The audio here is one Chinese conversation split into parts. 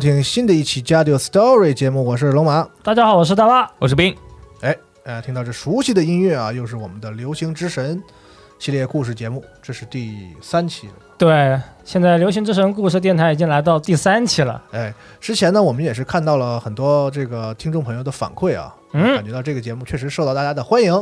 收听新的一期《加丢 Story》节目，我是龙马。大家好，我是大巴。我是冰，哎，呃，听到这熟悉的音乐啊，又是我们的《流行之神》系列故事节目，这是第三期了。对，现在流行之神故事电台已经来到第三期了。哎，之前呢，我们也是看到了很多这个听众朋友的反馈啊，嗯感觉到这个节目确实受到大家的欢迎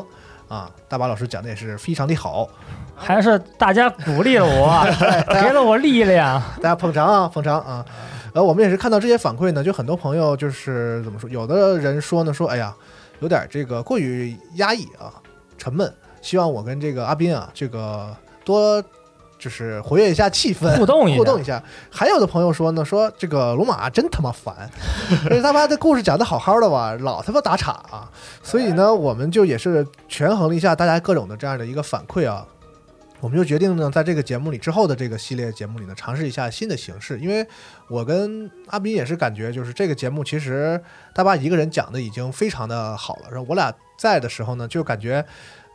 啊。大巴老师讲的也是非常的好，还是大家鼓励了我，给了我力量。大家捧场啊，捧场啊。呃，我们也是看到这些反馈呢，就很多朋友就是怎么说，有的人说呢，说哎呀，有点这个过于压抑啊，沉闷，希望我跟这个阿斌啊，这个多就是活跃一下气氛，互动一下互动一下。还有的朋友说呢，说这个龙马真他妈烦，这他妈的故事讲的好好的吧，老他妈打岔啊。所以呢，我们就也是权衡了一下大家各种的这样的一个反馈啊。我们就决定呢，在这个节目里之后的这个系列节目里呢，尝试一下新的形式。因为我跟阿斌也是感觉，就是这个节目其实大巴一个人讲的已经非常的好了。然后我俩在的时候呢，就感觉，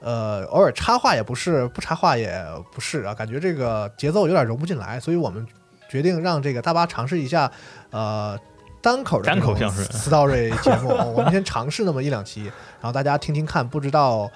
呃，偶尔插话也不是，不插话也不是啊，感觉这个节奏有点融不进来。所以我们决定让这个大巴尝试一下，呃。单口的单口相声 story 节目，我们先尝试那么一两期，然后大家听听看，不知道，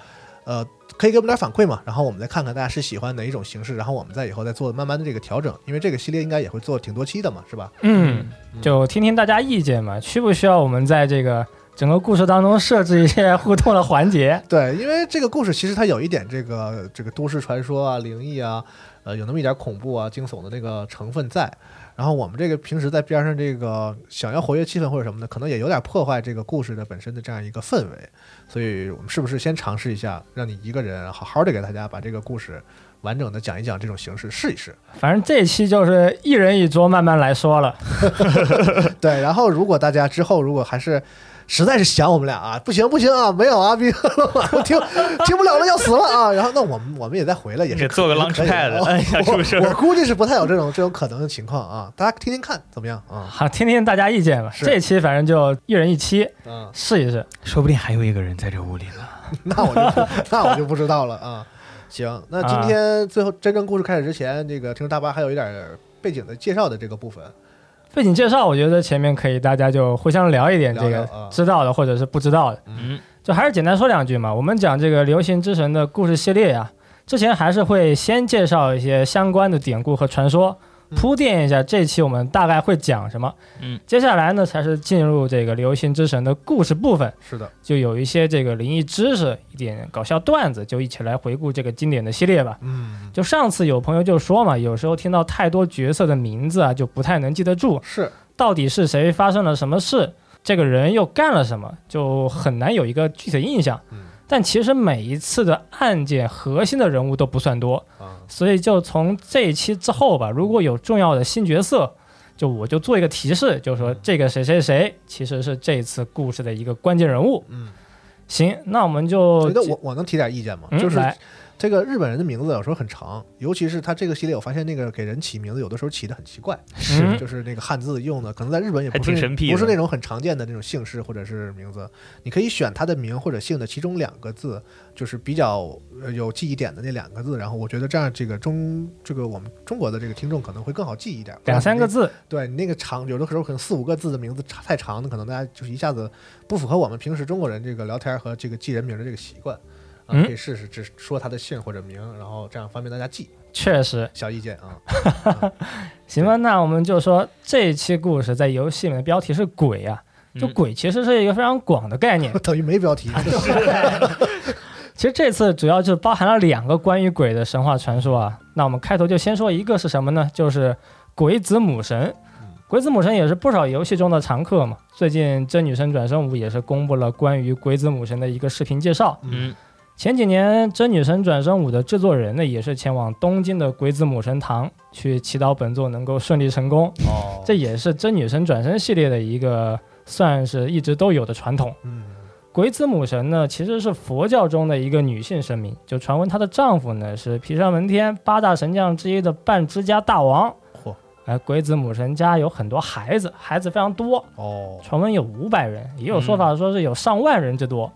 呃，可以给我们点反馈嘛？然后我们再看看大家是喜欢哪一种形式，然后我们再以后再做慢慢的这个调整，因为这个系列应该也会做挺多期的嘛，是吧？嗯，就听听大家意见嘛，需不需要我们在这个整个故事当中设置一些互动的环节？对，因为这个故事其实它有一点这个这个都市传说啊、灵异啊，呃，有那么一点恐怖啊、惊悚的那个成分在。然后我们这个平时在边上这个想要活跃气氛或者什么的，可能也有点破坏这个故事的本身的这样一个氛围。所以我们是不是先尝试一下，让你一个人好好的给大家把这个故事完整的讲一讲，这种形式试一试。反正这期就是一人一桌，慢慢来说了。对，然后如果大家之后如果还是实在是想我们俩啊，不行不行啊，没有阿斌，我听听不了了，要死了啊！然后那我们我们也再回来也是做个可以 launchpad，的我估计是不太有这种这种可能的情况啊，大家听听看怎么样啊？好，听听大家意见吧。这期反正就一人一期，嗯，试一试。说不定还有一个人在这屋里呢。那我就 那我就不知道了啊。行，那今天最后真正故事开始之前，这个听说大巴还有一点背景的介绍的这个部分，背景介绍，我觉得前面可以大家就互相聊一点这个知道的或者是不知道的，嗯，就还是简单说两句嘛。我们讲这个流行之神的故事系列呀，之前还是会先介绍一些相关的典故和传说，铺垫一下这期我们大概会讲什么。嗯，接下来呢才是进入这个流星之神的故事部分，是的，就有一些这个灵异知识，一点搞笑段子，就一起来回顾这个经典的系列吧。嗯，就上次有朋友就说嘛，有时候听到太多角色的名字啊，就不太能记得住，是。到底是谁发生了什么事，这个人又干了什么，就很难有一个具体的印象。嗯但其实每一次的案件核心的人物都不算多，啊，所以就从这一期之后吧，如果有重要的新角色，就我就做一个提示，就是说这个谁谁谁其实是这次故事的一个关键人物。嗯，行，那我们就觉得我我能提点意见吗？嗯就是来这个日本人的名字有时候很长，尤其是他这个系列，我发现那个给人起名字有的时候起的很奇怪，嗯就是那个汉字用的，可能在日本也不是挺神秘不是那种很常见的那种姓氏或者是名字。你可以选他的名或者姓的其中两个字，就是比较呃有记忆点的那两个字。然后我觉得这样，这个中这个我们中国的这个听众可能会更好记一点。两三个字，对你那个长，有的时候可能四五个字的名字太长的，可能大家就是一下子不符合我们平时中国人这个聊天和这个记人名的这个习惯。啊，嗯可以试试，只说他的姓或者名，然后这样方便大家记。确实小意见啊，行吧。那我们就说这一期故事在游戏里面的标题是鬼啊，就嗯鬼其实是一个非常广的概念。等于没标题。其实这次主要就包含了两个关于鬼的神话传说啊。那我们开头就先说一个是什么呢？就是鬼子母神。鬼子母神也是不少游戏中的常客嘛。最近真女神转生五也是公布了关于鬼子母神的一个视频介绍。嗯前几年真女神转生五的制作人呢，也是前往东京的鬼子母神堂去祈祷本作能够顺利成功。哦这也是真女神转生系列的一个算是一直都有的传统。嗯鬼子母神呢，其实是佛教中的一个女性神明，就传闻她的丈夫呢是毗沙门天八大神将之一的半之家大王。嚯哎，鬼子母神家有很多孩子，孩子非常多，哦，传闻有五百人，也有说法说是有上万人之多。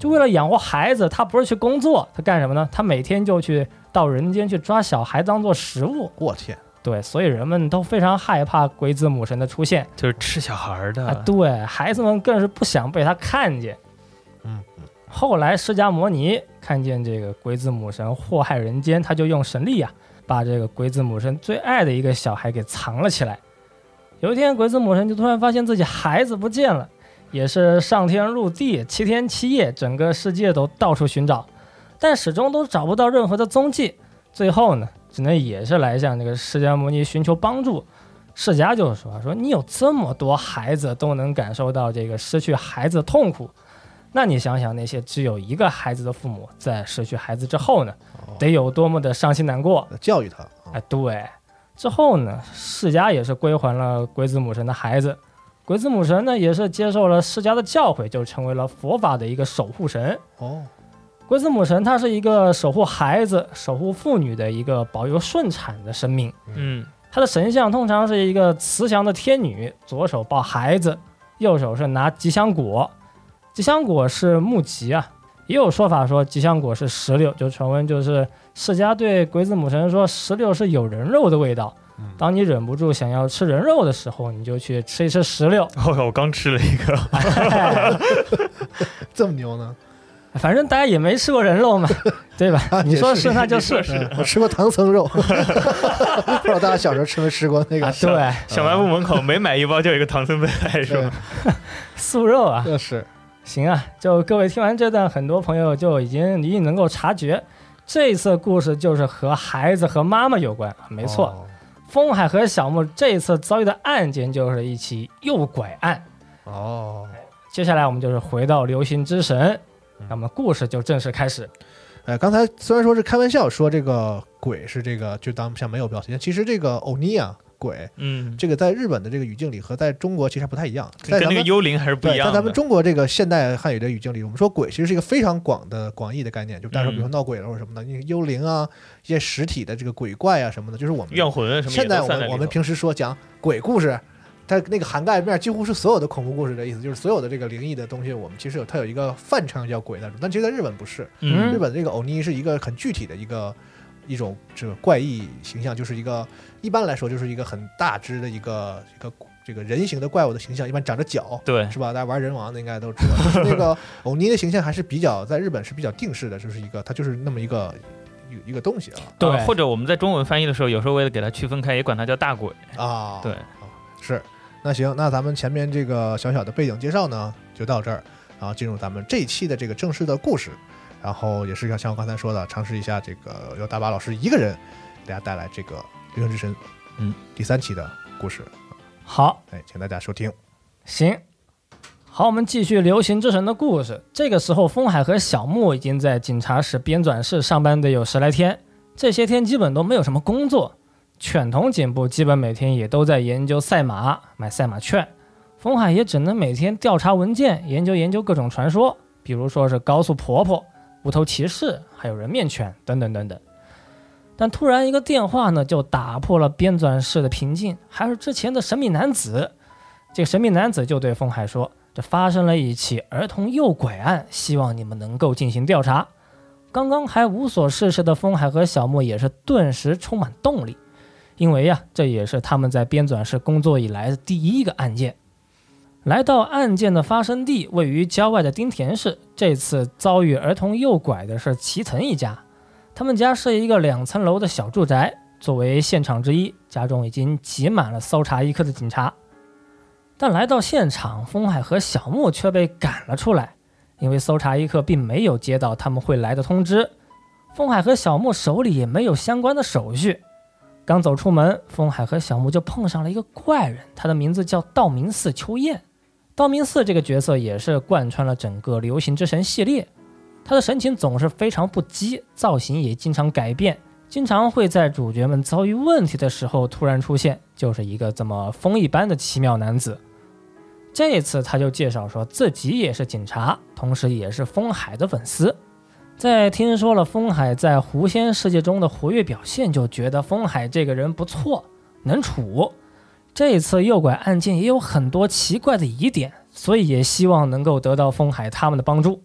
就为了养活孩子，他不是去工作，他干什么呢？他每天就去到人间去抓小孩当做食物。我天，对，所以人们都非常害怕鬼子母神的出现。就是吃小孩儿的，啊，对孩子们更是不想被他看见。嗯，后来释迦摩尼看见这个鬼子母神祸害人间，他就用神力啊，把这个鬼子母神最爱的一个小孩给藏了起来。有一天，鬼子母神就突然发现自己孩子不见了，也是上天入地，七天七夜，整个世界都到处寻找，但始终都找不到任何的踪迹。最后呢，只能也是来向这个释迦牟尼寻求帮助。释迦就说：“说你有这么多孩子都能感受到这个失去孩子的痛苦，那你想想那些只有一个孩子的父母在失去孩子之后呢，哦得有多么的伤心难过？教育他，啊哎，对。之后呢，释迦也是归还了鬼子母神的孩子，鬼子母神呢也是接受了释迦的教诲，就成为了佛法的一个守护神。哦，鬼子母神她是一个守护孩子、守护妇女的一个保佑顺产的生命。嗯她的神像通常是一个慈祥的天女，左手抱孩子，右手是拿吉祥果。吉祥果是木吉啊，也有说法说吉祥果是石榴，就传闻就是释迦对鬼子母神说，石榴是有人肉的味道。嗯当你忍不住想要吃人肉的时候，你就去吃一吃石榴。哦，我刚吃了一个，哎这么牛呢？反正大家也没吃过人肉嘛，对吧？啊你说也是是那就是。嗯我吃过唐僧肉，不知道大家小时候吃没吃过那个啊，？对，小卖部门口每买一包就有一个唐僧被来是吧？素肉啊，就是行啊，就各位听完这段，很多朋友就已经一定能够察觉，这次故事就是和孩子和妈妈有关。没错，哦风海和小木这次遭遇的案件就是一起诱拐案。哦，接下来我们就是回到流星之神，嗯那么故事就正式开始。哎，刚才虽然说是开玩笑说这个鬼是这个就当像没有标题，其实这个欧尼啊鬼嗯，这个在日本的这个语境里和在中国其实还不太一样，在跟那个咱们幽灵还是不一，样的。在咱们中国这个现代汉语的语境里，我们说鬼其实是一个非常广的广义的概念，就大家说，比如闹鬼了或者什么的，幽灵啊，一些实体的这个鬼怪啊什么的，就是我们怨魂什么也现在我们我们平时说讲鬼故事，它那个涵盖面几乎是所有的恐怖故事的意思，就是所有的这个灵异的东西，我们其实有它有一个泛称叫鬼那种，但其实在日本不是，嗯。日本这个欧尼是一个很具体的一个一种这个怪异形象，就是一个一般来说就是一个很大只的一个一个这个人形的怪物的形象，一般长着脚。对，是吧？大家玩人王的应该都知道，就是那个欧尼的形象还是比较在日本是比较定式的，就是一个它就是那么一个一个东西啊对呃或者我们在中文翻译的时候，有时候为了给它区分开，也管它叫大鬼。啊，对，是。那行，那咱们前面这个小小的背景介绍呢，就到这儿，然后进入咱们这一期的这个正式的故事，然后也是像像我刚才说的，尝试一下这个由大巴老师一个人给大家带来这个《流星之神》嗯第三期的故事，好，哎，请大家收听。行，好，我们继续《流行之神》的故事。这个时候，风海和小木已经在警察室编纂室上班得有十来天，这些天基本都没有什么工作。犬童警部基本每天也都在研究赛马、买赛马券，风海也只能每天调查文件，研究研究各种传说，比如说是高速婆婆、无头骑士，还有人面犬等等等等。但突然一个电话呢，就打破了编纂室的平静，还是之前的神秘男子。这个神秘男子就对风海说：“这发生了一起儿童诱拐案，希望你们能够进行调查。”刚刚还无所事事的风海和小莫也是顿时充满动力，因为呀，这也是他们在编纂室工作以来的第一个案件。来到案件的发生地，位于郊外的丁田市。这次遭遇儿童诱拐的是齐藤一家，他们家是一个两层楼的小住宅。作为现场之一，家中已经挤满了搜查一课的警察。但来到现场，风海和小木却被赶了出来，因为搜查一课并没有接到他们会来的通知。风海和小木手里也没有相关的手续。刚走出门，风海和小木就碰上了一个怪人，他的名字叫道明寺秋彦。道明寺这个角色也是贯穿了整个《流行之神》系列，他的神情总是非常不羁，造型也经常改变，经常会在主角们遭遇问题的时候突然出现，就是一个这么风一般的奇妙男子。这次他就介绍说自己也是警察，同时也是风海的粉丝。在听说了风海在狐仙世界中的活跃表现，就觉得风海这个人不错，能处。这一次诱拐案件也有很多奇怪的疑点，所以也希望能够得到风海他们的帮助。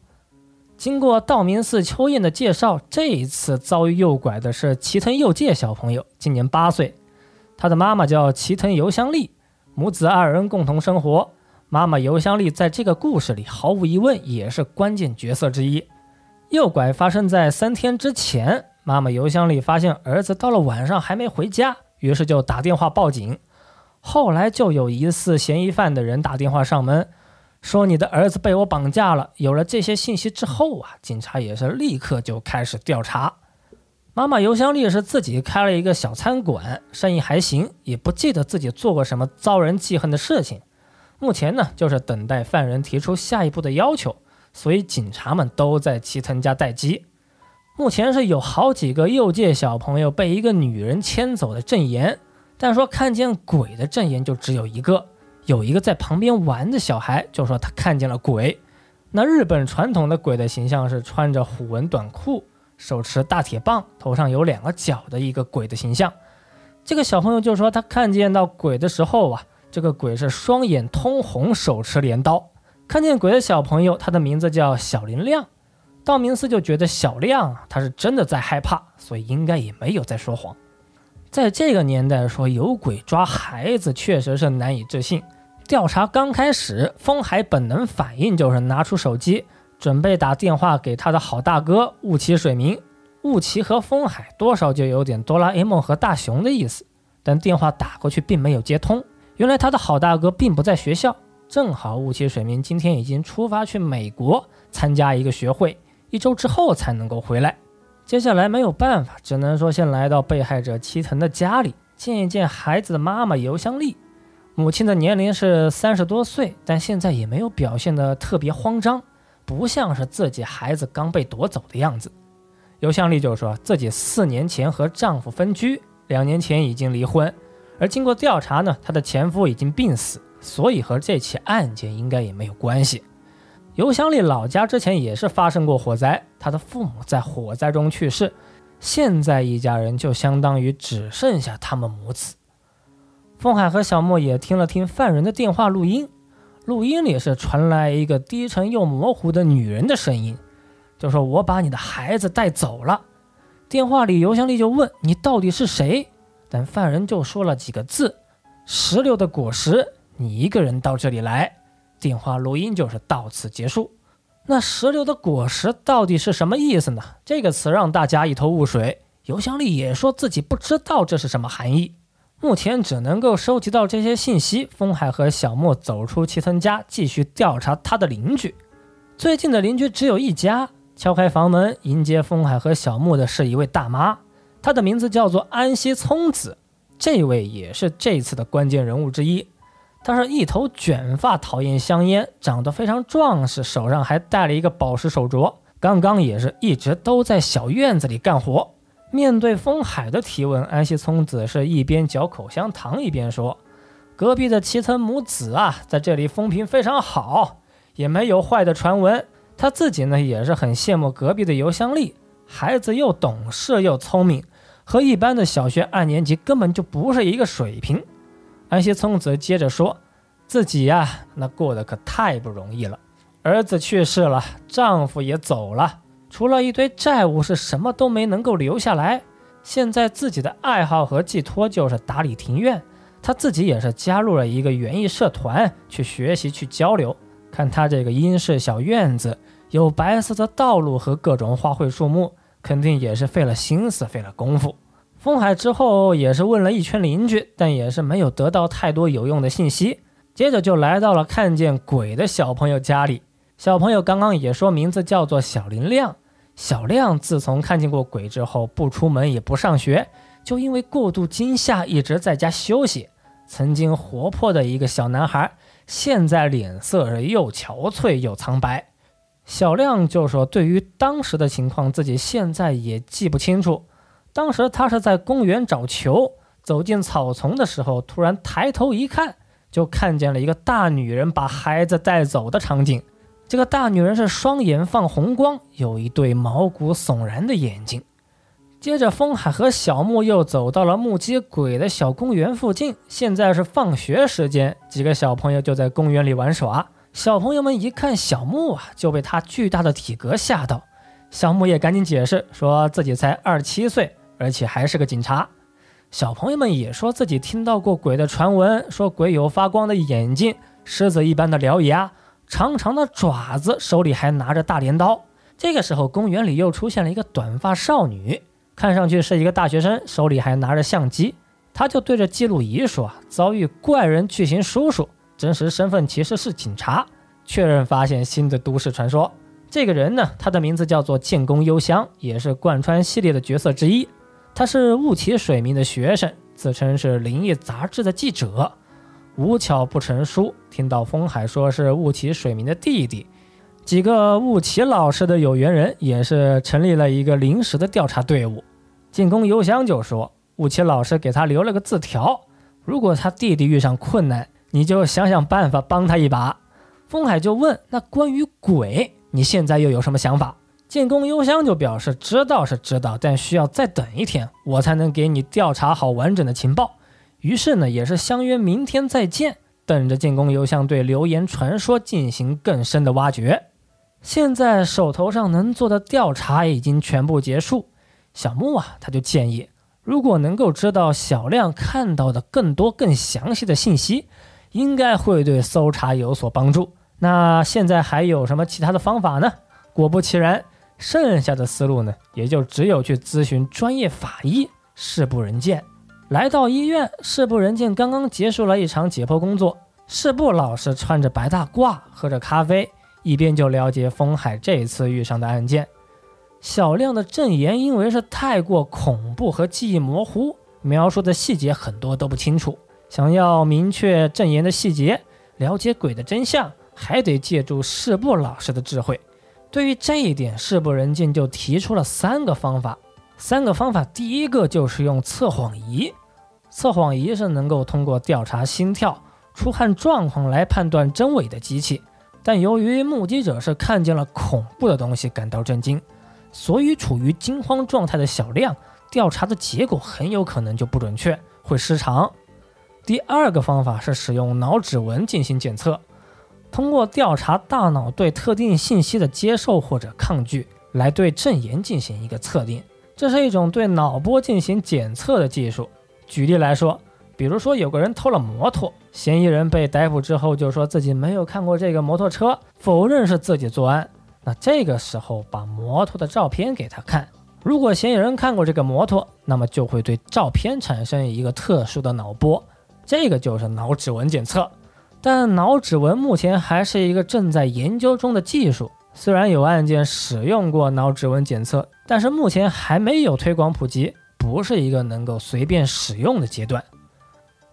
经过道明寺秋彦的介绍，这一次遭遇诱拐的是齐藤佑介小朋友，今年八岁，他的妈妈叫齐藤由香丽，母子二人共同生活。妈妈由香丽在这个故事里毫无疑问也是关键角色之一。诱拐发生在三天之前，妈妈由香丽发现儿子到了晚上还没回家，于是就打电话报警。后来就有疑似嫌疑犯的人打电话上门，说你的儿子被我绑架了。有了这些信息之后啊，警察也是立刻就开始调查。妈妈尤香丽是自己开了一个小餐馆，生意还行，也不记得自己做过什么遭人记恨的事情。目前呢，就是等待犯人提出下一步的要求，所以警察们都在齐藤家待机。目前是有好几个右界小朋友被一个女人牵走的证言。但说看见鬼的证言就只有一个，有一个在旁边玩的小孩就说他看见了鬼。那日本传统的鬼的形象是穿着虎纹短裤，手持大铁棒，头上有两个角的一个鬼的形象。这个小朋友就说他看见到鬼的时候啊，这个鬼是双眼通红，手持镰刀。看见鬼的小朋友，他的名字叫小林亮。道明寺就觉得小亮啊，他是真的在害怕，所以应该也没有在说谎。在这个年代说有鬼抓孩子，确实是难以置信。调查刚开始，风海本能反应就是拿出手机，准备打电话给他的好大哥雾崎水明。雾崎和风海多少就有点哆啦 A 梦和大雄的意思，但电话打过去并没有接通。原来他的好大哥并不在学校，正好雾崎水明今天已经出发去美国参加一个学会，一周之后才能够回来。接下来没有办法，只能说先来到被害者齐藤的家里，见一见孩子的妈妈尤香丽。母亲的年龄是三十多岁，但现在也没有表现得特别慌张，不像是自己孩子刚被夺走的样子。尤香丽就说自己四年前和丈夫分居，两年前已经离婚，而经过调查呢，她的前夫已经病死，所以和这起案件应该也没有关系。尤香丽老家之前也是发生过火灾，她的父母在火灾中去世，现在一家人就相当于只剩下他们母子。风海和小莫也听了听犯人的电话录音，录音里是传来一个低沉又模糊的女人的声音，就说：“我把你的孩子带走了。”电话里尤香丽就问：“你到底是谁？”但犯人就说了几个字：“石榴的果实，你一个人到这里来。”电话录音就是到此结束。那石榴的果实到底是什么意思呢？这个词让大家一头雾水。邮箱里也说自己不知道这是什么含义。目前只能够收集到这些信息。风海和小莫走出齐藤家，继续调查他的邻居。最近的邻居只有一家。敲开房门，迎接风海和小莫的是一位大妈，她的名字叫做安西聪子。这位也是这次的关键人物之一。他是一头卷发，讨厌香烟，长得非常壮实，手上还戴了一个宝石手镯。刚刚也是一直都在小院子里干活。面对风海的提问，安西聪子是一边嚼口香糖一边说：“隔壁的齐藤母子啊，在这里风评非常好，也没有坏的传闻。他自己呢，也是很羡慕隔壁的邮箱丽，孩子又懂事又聪明，和一般的小学二年级根本就不是一个水平。”安西聪子接着说：“自己呀，那过得可太不容易了，儿子去世了，丈夫也走了。”除了一堆债务，是什么都没能够留下来。现在自己的爱好和寄托就是打理庭院，他自己也是加入了一个园艺社团，去学习去交流。看他这个英式小院子，有白色的道路和各种花卉树木，肯定也是费了心思，费了功夫。封海之后也是问了一圈邻居，但也是没有得到太多有用的信息。接着就来到了看见鬼的小朋友家里，小朋友刚刚也说名字叫做小林亮。小亮自从看见过鬼之后，不出门也不上学，就因为过度惊吓一直在家休息。曾经活泼的一个小男孩，现在脸色是又憔悴又苍白。小亮就说：“对于当时的情况，自己现在也记不清楚。当时他是在公园找球，走进草丛的时候，突然抬头一看，就看见了一个大女人把孩子带走的场景。”这个大女人是双眼放红光，有一对毛骨悚然的眼睛。接着，风海和小木又走到了目击鬼的小公园附近。现在是放学时间，几个小朋友就在公园里玩耍。小朋友们一看小木啊，就被他巨大的体格吓到。小木也赶紧解释，说自己才二七岁，而且还是个警察。小朋友们也说自己听到过鬼的传闻，说鬼有发光的眼睛，狮子一般的獠牙。长长的爪子，手里还拿着大镰刀。这个时候，公园里又出现了一个短发少女，看上去是一个大学生，手里还拿着相机。她就对着记录仪说：“遭遇怪人巨型叔叔，真实身份其实是警察。”确认发现新的都市传说。这个人呢，他的名字叫做建功幽香，也是贯穿系列的角色之一。他是雾起水明的学生，自称是灵异杂志的记者。无巧不成书，听到风海说是雾起水明的弟弟，几个雾起老师的有缘人也是成立了一个临时的调查队伍。进攻邮箱就说，雾起老师给他留了个字条，如果他弟弟遇上困难，你就想想办法帮他一把。风海就问，那关于鬼，你现在又有什么想法？进攻邮箱就表示知道是知道，但需要再等一天，我才能给你调查好完整的情报。于是呢，也是相约明天再见，等着进攻邮箱对流言传说进行更深的挖掘。现在手头上能做的调查已经全部结束。小木啊，他就建议，如果能够知道小亮看到的更多、更详细的信息，应该会对搜查有所帮助。那现在还有什么其他的方法呢？果不其然，剩下的思路呢，也就只有去咨询专业法医。事不人见。来到医院，事部人见刚刚结束了一场解剖工作。事部老师穿着白大褂，喝着咖啡，一边就了解风海这次遇上的案件。小亮的证言因为是太过恐怖和记忆模糊，描述的细节很多都不清楚。想要明确证言的细节，了解鬼的真相，还得借助事部老师的智慧。对于这一点，事部人见就提出了三个方法。三个方法，第一个就是用测谎仪。测谎仪是能够通过调查心跳、出汗状况来判断真伪的机器。但由于目击者是看见了恐怖的东西感到震惊，所以处于惊慌状态的小亮调查的结果很有可能就不准确，会失常。第二个方法是使用脑指纹进行检测，通过调查大脑对特定信息的接受或者抗拒，来对证言进行一个测定。这是一种对脑波进行检测的技术。举例来说，比如说有个人偷了摩托，嫌疑人被逮捕之后就说自己没有看过这个摩托车，否认是自己作案。那这个时候把摩托的照片给他看，如果嫌疑人看过这个摩托，那么就会对照片产生一个特殊的脑波，这个就是脑指纹检测。但脑指纹目前还是一个正在研究中的技术，虽然有案件使用过脑指纹检测，但是目前还没有推广普及，不是一个能够随便使用的阶段。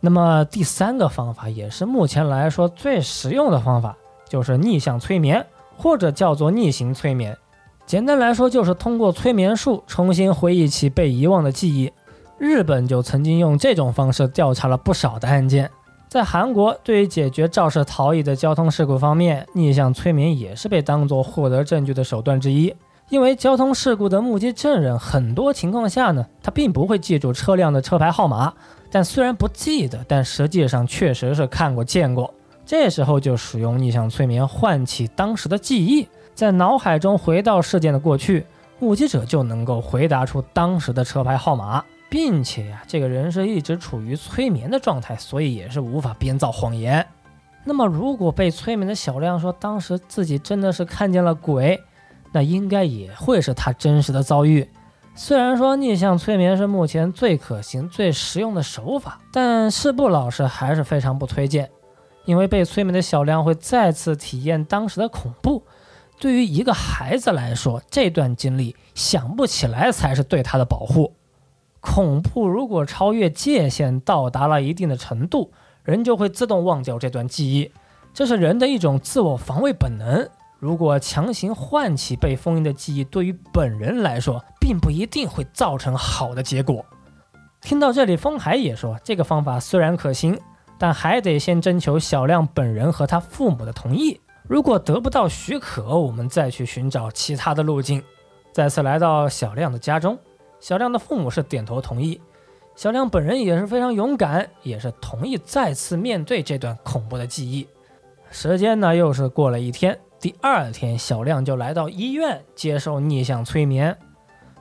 那么第三个方法也是目前来说最实用的方法，就是逆向催眠，或者叫做逆行催眠。简单来说，就是通过催眠术重新回忆起被遗忘的记忆。日本就曾经用这种方式调查了不少的案件。在韩国，对于解决肇事逃逸的交通事故方面，逆向催眠也是被当作获得证据的手段之一。因为交通事故的目击证人很多情况下呢，他并不会记住车辆的车牌号码。但虽然不记得，但实际上确实是看过见过。这时候就使用逆向催眠唤起当时的记忆，在脑海中回到事件的过去，目击者就能够回答出当时的车牌号码，并且呀，这个人是一直处于催眠的状态，所以也是无法编造谎言。那么，如果被催眠的小亮说当时自己真的是看见了鬼，那应该也会是他真实的遭遇。虽然说逆向催眠是目前最可行、最实用的手法，但四部老师还是非常不推荐，因为被催眠的小亮会再次体验当时的恐怖。对于一个孩子来说，这段经历想不起来才是对他的保护。恐怖如果超越界限，到达了一定的程度，人就会自动忘掉这段记忆，这是人的一种自我防卫本能。如果强行唤起被封印的记忆，对于本人来说，并不一定会造成好的结果。听到这里，风海也说，这个方法虽然可行，但还得先征求小亮本人和他父母的同意。如果得不到许可，我们再去寻找其他的路径。再次来到小亮的家中，小亮的父母是点头同意，小亮本人也是非常勇敢，也是同意再次面对这段恐怖的记忆。时间呢，又是过了一天。第二天，小亮就来到医院接受逆向催眠。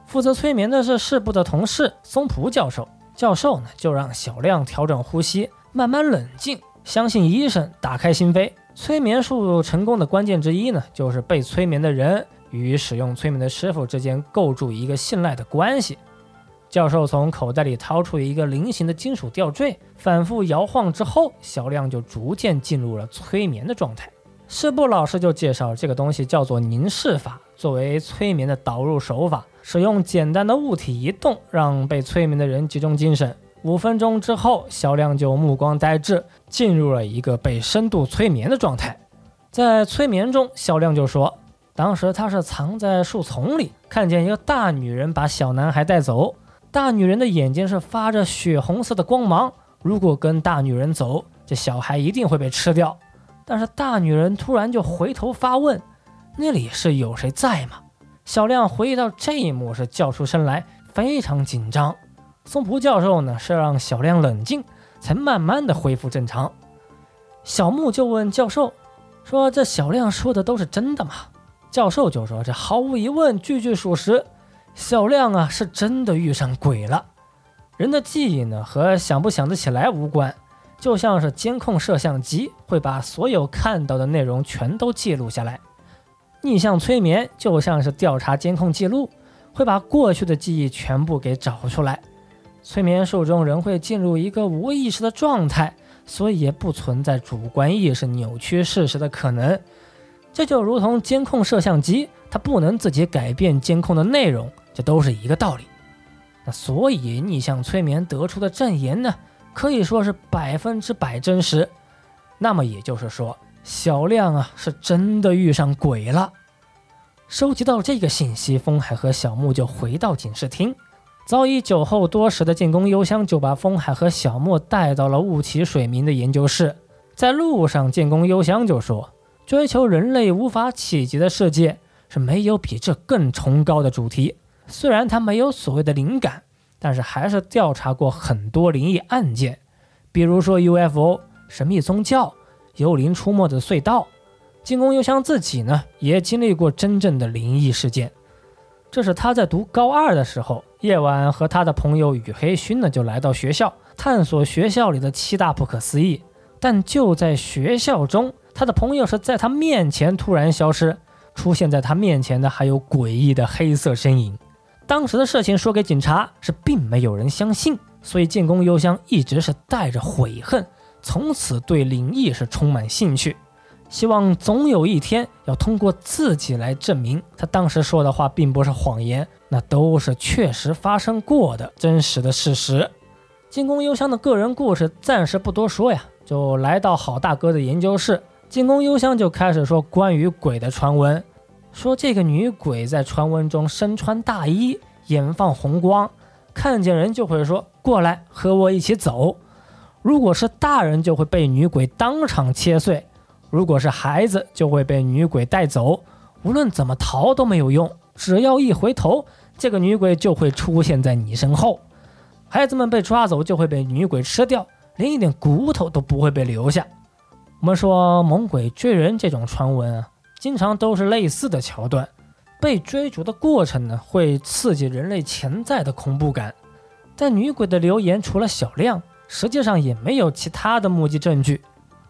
负责催眠的是市部的同事松浦教授。教授呢，就让小亮调整呼吸，慢慢冷静，相信医生，打开心扉。催眠术成功的关键之一呢，就是被催眠的人与使用催眠的师傅之间构筑一个信赖的关系。教授从口袋里掏出一个菱形的金属吊坠，反复摇晃之后，小亮就逐渐进入了催眠的状态。师部老师就介绍这个东西叫做凝视法，作为催眠的导入手法，使用简单的物体移动，让被催眠的人集中精神。五分钟之后，小亮就目光呆滞，进入了一个被深度催眠的状态。在催眠中，小亮就说，当时他是藏在树丛里，看见一个大女人把小男孩带走，大女人的眼睛是发着血红色的光芒，如果跟大女人走，这小孩一定会被吃掉。但是大女人突然就回头发问：“那里是有谁在吗？”小亮回忆到这一幕是叫出声来，非常紧张。松浦教授呢是让小亮冷静，才慢慢的恢复正常。小木就问教授说：“这小亮说的都是真的吗？”教授就说：“这毫无疑问，句句属实。小亮啊是真的遇上鬼了。人的记忆呢和想不想得起来无关。”就像是监控摄像机会把所有看到的内容全都记录下来，逆向催眠就像是调查监控记录，会把过去的记忆全部给找出来。催眠术中人会进入一个无意识的状态，所以也不存在主观意识扭曲事实的可能。这就如同监控摄像机，它不能自己改变监控的内容，这都是一个道理。那所以逆向催眠得出的证言呢？可以说是百分之百真实，那么也就是说，小亮啊是真的遇上鬼了。收集到这个信息，风海和小木就回到警视厅。早已酒后多时的建功幽香就把风海和小木带到了雾起水明的研究室。在路上，建功幽香就说：“追求人类无法企及的世界，是没有比这更崇高的主题。虽然他没有所谓的灵感。”但是还是调查过很多灵异案件，比如说 UFO、神秘宗教、幽灵出没的隧道。金宫幽香自己呢，也经历过真正的灵异事件。这是他在读高二的时候，夜晚和他的朋友羽黑勋呢，就来到学校探索学校里的七大不可思议。但就在学校中，他的朋友是在他面前突然消失，出现在他面前的还有诡异的黑色身影。当时的事情说给警察是并没有人相信，所以建功幽香一直是带着悔恨，从此对灵异是充满兴趣，希望总有一天要通过自己来证明他当时说的话并不是谎言，那都是确实发生过的真实的事实。建功幽香的个人故事暂时不多说呀，就来到好大哥的研究室，建功幽香就开始说关于鬼的传闻。说这个女鬼在传闻中身穿大衣，眼放红光，看见人就会说过来和我一起走。如果是大人，就会被女鬼当场切碎；如果是孩子，就会被女鬼带走。无论怎么逃都没有用，只要一回头，这个女鬼就会出现在你身后。孩子们被抓走，就会被女鬼吃掉，连一点骨头都不会被留下。我们说猛鬼追人这种传闻啊。经常都是类似的桥段，被追逐的过程呢，会刺激人类潜在的恐怖感。但女鬼的留言除了小亮，实际上也没有其他的目击证据。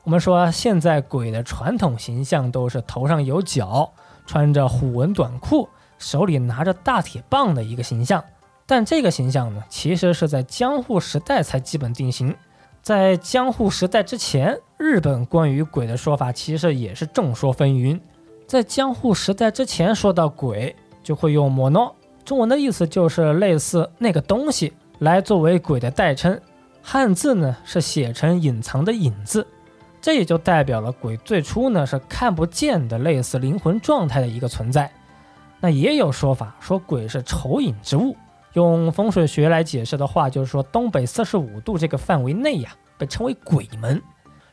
我们说现在鬼的传统形象都是头上有角，穿着虎纹短裤，手里拿着大铁棒的一个形象。但这个形象呢，其实是在江户时代才基本定型。在江户时代之前，日本关于鬼的说法其实也是众说纷纭。在江户时代之前，说到鬼就会用“魔诺”，中文的意思就是类似那个东西来作为鬼的代称。汉字呢是写成隐藏的“隐”字，这也就代表了鬼最初呢是看不见的，类似灵魂状态的一个存在。那也有说法说鬼是丑隐之物，用风水学来解释的话，就是说东北四十五度这个范围内呀，被称为鬼门。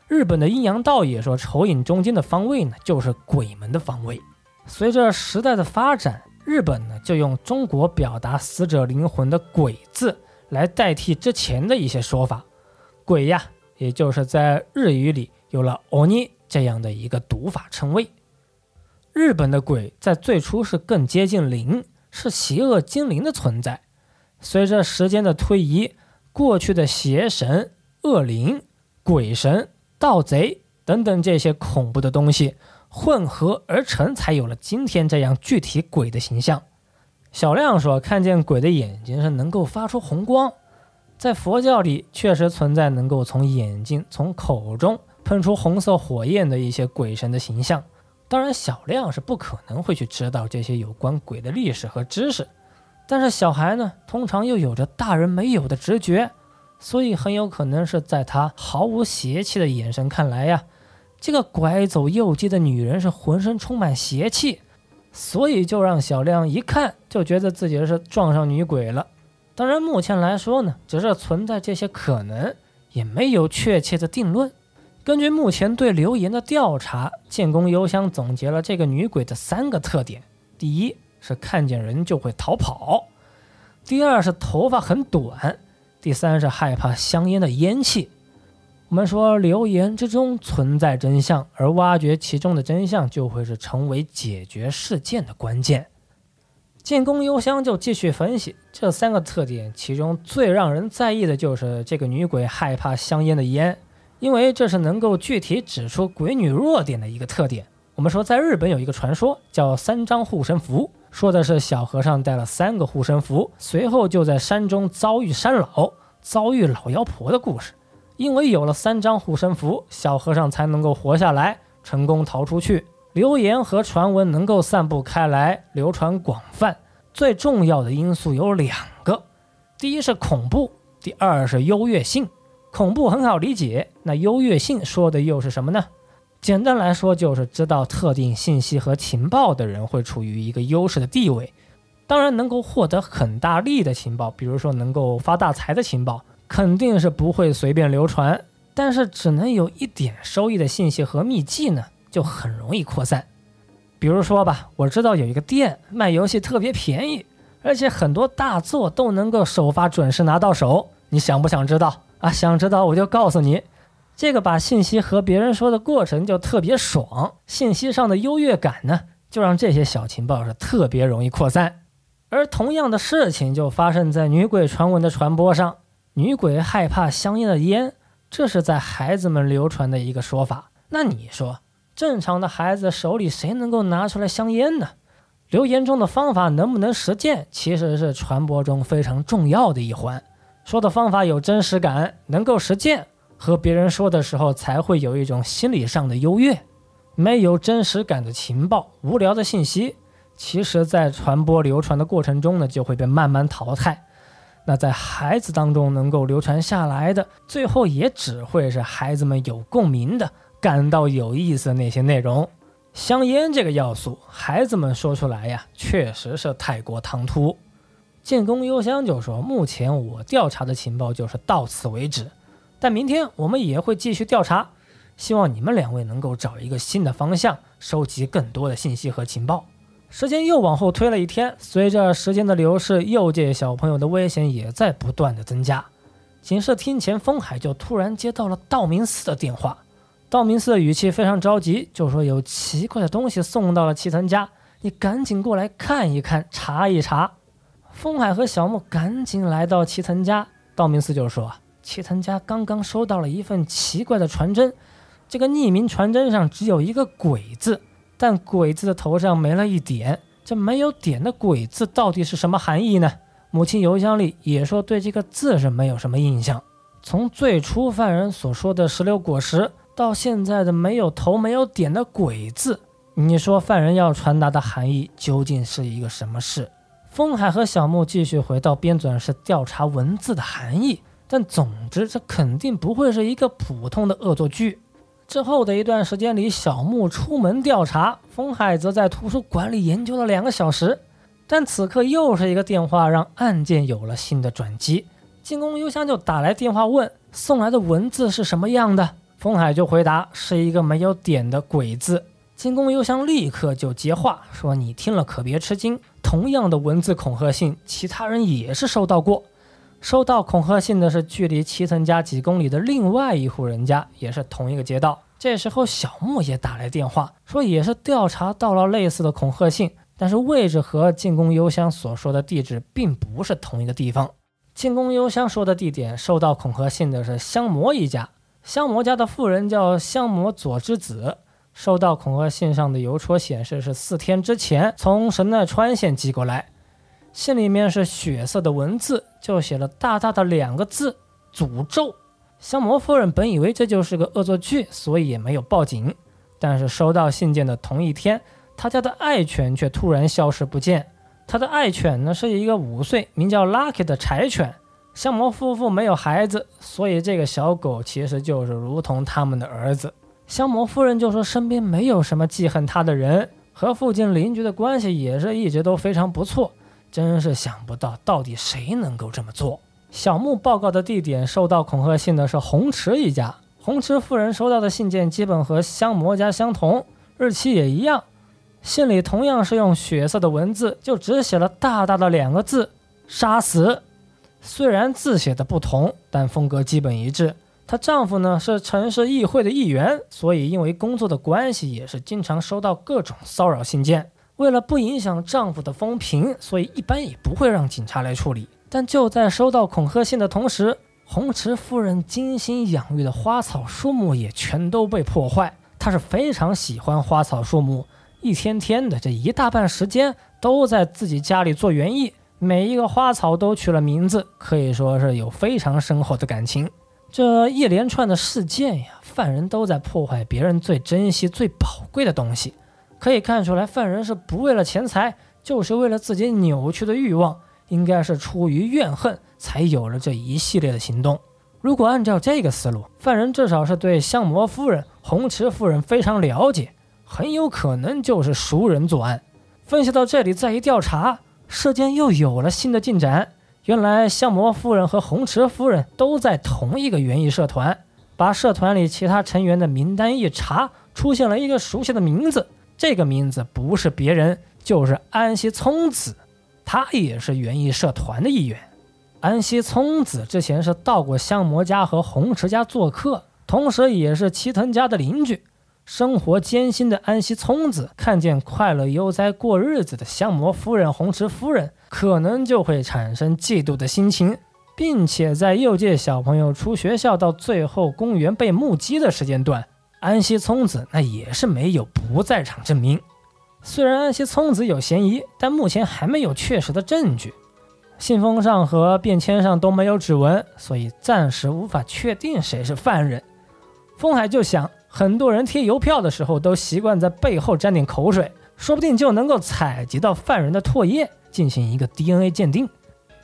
日本的阴阳道也说，丑影中间的方位呢，就是鬼门的方位。随着时代的发展，日本呢就用中国表达死者灵魂的“鬼”字来代替之前的一些说法。鬼呀，也就是在日语里有了 “oni” 这样的一个读法称谓。日本的鬼在最初是更接近灵，是邪恶精灵的存在。随着时间的推移，过去的邪神、恶灵、鬼神。盗贼等等这些恐怖的东西混合而成，才有了今天这样具体鬼的形象。小亮说，看见鬼的眼睛是能够发出红光，在佛教里确实存在能够从眼睛、从口中喷出红色火焰的一些鬼神的形象。当然，小亮是不可能会去知道这些有关鬼的历史和知识，但是小孩呢，通常又有着大人没有的直觉。所以很有可能是在他毫无邪气的眼神看来呀，这个拐走幼姬的女人是浑身充满邪气，所以就让小亮一看就觉得自己是撞上女鬼了。当然，目前来说呢，只是存在这些可能，也没有确切的定论。根据目前对留言的调查，建功邮箱总结了这个女鬼的三个特点：第一是看见人就会逃跑；第二是头发很短。第三是害怕香烟的烟气。我们说流言之中存在真相，而挖掘其中的真相就会是成为解决事件的关键。建功幽香就继续分析这三个特点，其中最让人在意的就是这个女鬼害怕香烟的烟，因为这是能够具体指出鬼女弱点的一个特点。我们说在日本有一个传说叫三张护身符。说的是小和尚带了三个护身符，随后就在山中遭遇山老、遭遇老妖婆的故事。因为有了三张护身符，小和尚才能够活下来，成功逃出去。流言和传闻能够散布开来，流传广泛。最重要的因素有两个：第一是恐怖，第二是优越性。恐怖很好理解，那优越性说的又是什么呢？简单来说，就是知道特定信息和情报的人会处于一个优势的地位。当然，能够获得很大利的情报，比如说能够发大财的情报，肯定是不会随便流传。但是，只能有一点收益的信息和秘籍呢，就很容易扩散。比如说吧，我知道有一个店卖游戏特别便宜，而且很多大作都能够首发准时拿到手。你想不想知道啊？想知道我就告诉你。这个把信息和别人说的过程就特别爽，信息上的优越感呢，就让这些小情报是特别容易扩散。而同样的事情就发生在女鬼传闻的传播上，女鬼害怕香烟的烟，这是在孩子们流传的一个说法。那你说，正常的孩子手里谁能够拿出来香烟呢？留言中的方法能不能实践，其实是传播中非常重要的一环。说的方法有真实感，能够实践，和别人说的时候才会有一种心理上的优越。没有真实感的情报、无聊的信息，其实在传播流传的过程中呢，就会被慢慢淘汰。那在孩子当中能够流传下来的，最后也只会是孩子们有共鸣的、感到有意思的那些内容。香烟这个要素，孩子们说出来呀，确实是太过唐突。建功幽香就说：“目前我调查的情报就是到此为止，但明天我们也会继续调查，希望你们两位能够找一个新的方向，收集更多的信息和情报。”时间又往后推了一天，随着时间的流逝，右界小朋友的危险也在不断的增加。警视厅前，风海就突然接到了道明寺的电话。道明寺的语气非常着急，就说有奇怪的东西送到了齐藤家，你赶紧过来看一看，查一查。风海和小木赶紧来到齐藤家，道明寺就说：齐藤家刚刚收到了一份奇怪的传真，这个匿名传真上只有一个鬼字，但鬼字的头上没了一点，这没有点的鬼字到底是什么含义呢？母亲邮箱里也说对这个字是没有什么印象。从最初犯人所说的石榴果实。到现在的没有头没有点的鬼字，你说犯人要传达的含义究竟是一个什么事？风海和小木继续回到编纂室调查文字的含义，但总之这肯定不会是一个普通的恶作剧。之后的一段时间里，小木出门调查，风海则在图书馆里研究了两个小时。但此刻又是一个电话，让案件有了新的转机。进宫邮箱就打来电话问送来的文字是什么样的。风海就回答是一个没有点的鬼字，进宫邮箱立刻就接话说：“你听了可别吃惊，同样的文字恐吓信，其他人也是收到过。收到恐吓信的是距离齐藤家几公里的另外一户人家，也是同一个街道。这时候小木也打来电话说，也是调查到了类似的恐吓信，但是位置和进攻邮箱所说的地址并不是同一个地方。进攻邮箱说的地点，收到恐吓信的是香魔一家。”香魔家的妇人叫香魔佐之子，收到恐吓信上的邮戳显示是四天之前从神奈川县寄过来，信里面是血色的文字，就写了大大的两个字“诅咒”。香魔夫人本以为这就是个恶作剧，所以也没有报警。但是收到信件的同一天，他家的爱犬却突然消失不见。他的爱犬呢是一个五岁名叫 Lucky 的柴犬。香魔夫妇没有孩子，所以这个小狗其实就是如同他们的儿子。香魔夫人就说身边没有什么记恨他的人，和附近邻居的关系也是一直都非常不错。真是想不到，到底谁能够这么做？小木报告的地点收到恐吓信的是红池一家，红池夫人收到的信件基本和香魔家相同，日期也一样，信里同样是用血色的文字，就只写了大大的两个字：杀死。虽然字写的不同，但风格基本一致。她丈夫呢是城市议会的议员，所以因为工作的关系，也是经常收到各种骚扰信件。为了不影响丈夫的风评，所以一般也不会让警察来处理。但就在收到恐吓信的同时，红池夫人精心养育的花草树木也全都被破坏。她是非常喜欢花草树木，一天天的这一大半时间都在自己家里做园艺。每一个花草都取了名字，可以说是有非常深厚的感情。这一连串的事件呀，犯人都在破坏别人最珍惜、最宝贵的东西。可以看出来，犯人是不为了钱财，就是为了自己扭曲的欲望，应该是出于怨恨才有了这一系列的行动。如果按照这个思路，犯人至少是对相魔夫人、红池夫人非常了解，很有可能就是熟人作案。分析到这里，再一调查。事件又有了新的进展。原来相魔夫人和红池夫人都在同一个园艺社团。把社团里其他成员的名单一查，出现了一个熟悉的名字。这个名字不是别人，就是安西聪子。他也是园艺社团的一员。安西聪子之前是到过香魔家和红池家做客，同时也是齐藤家的邻居。生活艰辛的安西聪子看见快乐悠哉过日子的香魔夫人红池夫人，可能就会产生嫉妒的心情，并且在右界小朋友出学校到最后公园被目击的时间段，安西聪子那也是没有不在场证明。虽然安西聪子有嫌疑，但目前还没有确实的证据。信封上和便签上都没有指纹，所以暂时无法确定谁是犯人。风海就想，很多人贴邮票的时候都习惯在背后沾点口水，说不定就能够采集到犯人的唾液，进行一个 DNA 鉴定。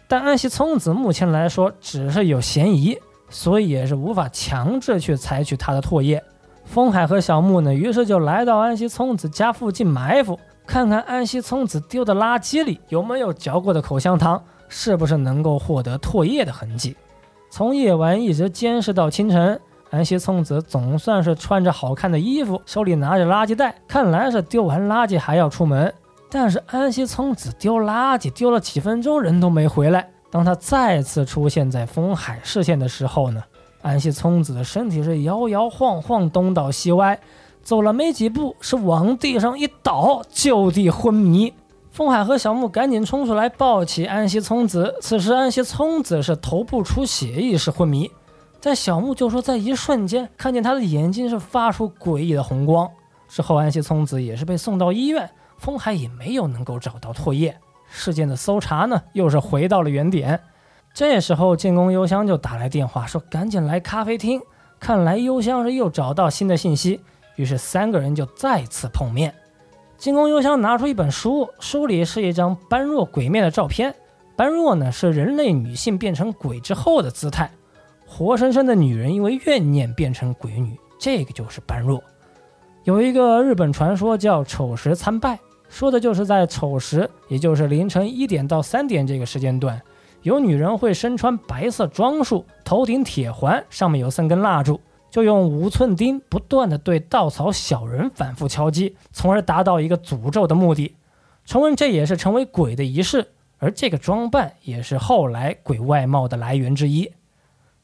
但安西聪子目前来说只是有嫌疑，所以也是无法强制去采取他的唾液。风海和小木呢，于是就来到安西聪子家附近埋伏，看看安西聪子丢的垃圾里有没有嚼过的口香糖。是不是能够获得唾液的痕迹？从夜晚一直监视到清晨，安西聪子总算是穿着好看的衣服，手里拿着垃圾袋，看来是丢完垃圾还要出门。但是安西聪子丢垃圾丢了几分钟，人都没回来。当他再次出现在风海视线的时候呢？安西聪子的身体是摇摇晃晃，东倒西歪，走了没几步，是往地上一倒，就地昏迷。风海和小木赶紧冲出来抱起安西聪子。此时安西聪子是头部出血，意识昏迷。在小木就说，在一瞬间看见他的眼睛是发出诡异的红光。之后安西聪子也是被送到医院，风海也没有能够找到唾液。事件的搜查呢，又是回到了原点。这时候进宫幽香就打来电话说，赶紧来咖啡厅。看来幽香是又找到新的信息，于是三个人就再次碰面。进宫幽香拿出一本书，书里是一张般若鬼面的照片。般若呢，是人类女性变成鬼之后的姿态，活生生的女人因为怨念变成鬼女，这个就是般若。有一个日本传说叫丑时参拜，说的就是在丑时，也就是凌晨一点到三点这个时间段，有女人会身穿白色装束，头顶铁环，上面有三根蜡烛。就用五寸钉不断的对稻草小人反复敲击，从而达到一个诅咒的目的。传闻这也是成为鬼的仪式，而这个装扮也是后来鬼外貌的来源之一。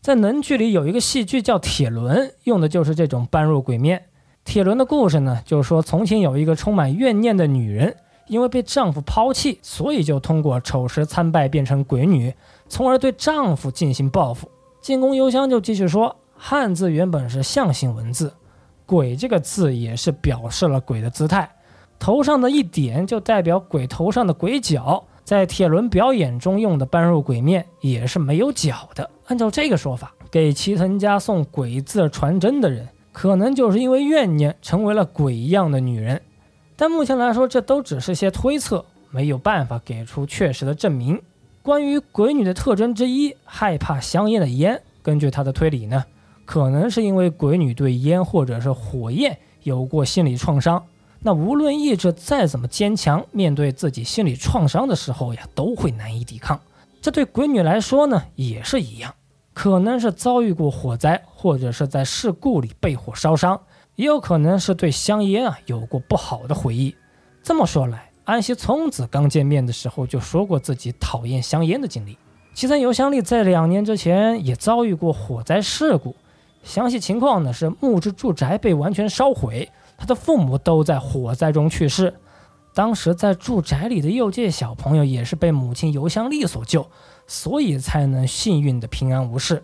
在能剧里有一个戏剧叫《铁轮》，用的就是这种搬入鬼面。铁轮的故事呢，就是说从前有一个充满怨念的女人，因为被丈夫抛弃，所以就通过丑时参拜变成鬼女，从而对丈夫进行报复。进宫幽香就继续说。汉字原本是象形文字，鬼这个字也是表示了鬼的姿态，头上的一点就代表鬼头上的鬼角。在铁轮表演中用的般若鬼面也是没有角的。按照这个说法，给齐藤家送鬼字传真的人，可能就是因为怨念成为了鬼一样的女人。但目前来说，这都只是些推测，没有办法给出确实的证明。关于鬼女的特征之一，害怕香烟的烟，根据他的推理呢？可能是因为鬼女对烟或者是火焰有过心理创伤，那无论意志再怎么坚强，面对自己心理创伤的时候呀，都会难以抵抗。这对鬼女来说呢，也是一样，可能是遭遇过火灾，或者是在事故里被火烧伤，也有可能是对香烟啊有过不好的回忆。这么说来，安西聪子刚见面的时候就说过自己讨厌香烟的经历。其三游香丽在两年之前也遭遇过火灾事故。详细情况呢是木质住宅被完全烧毁，他的父母都在火灾中去世。当时在住宅里的幼界小朋友也是被母亲尤香丽所救，所以才能幸运的平安无事。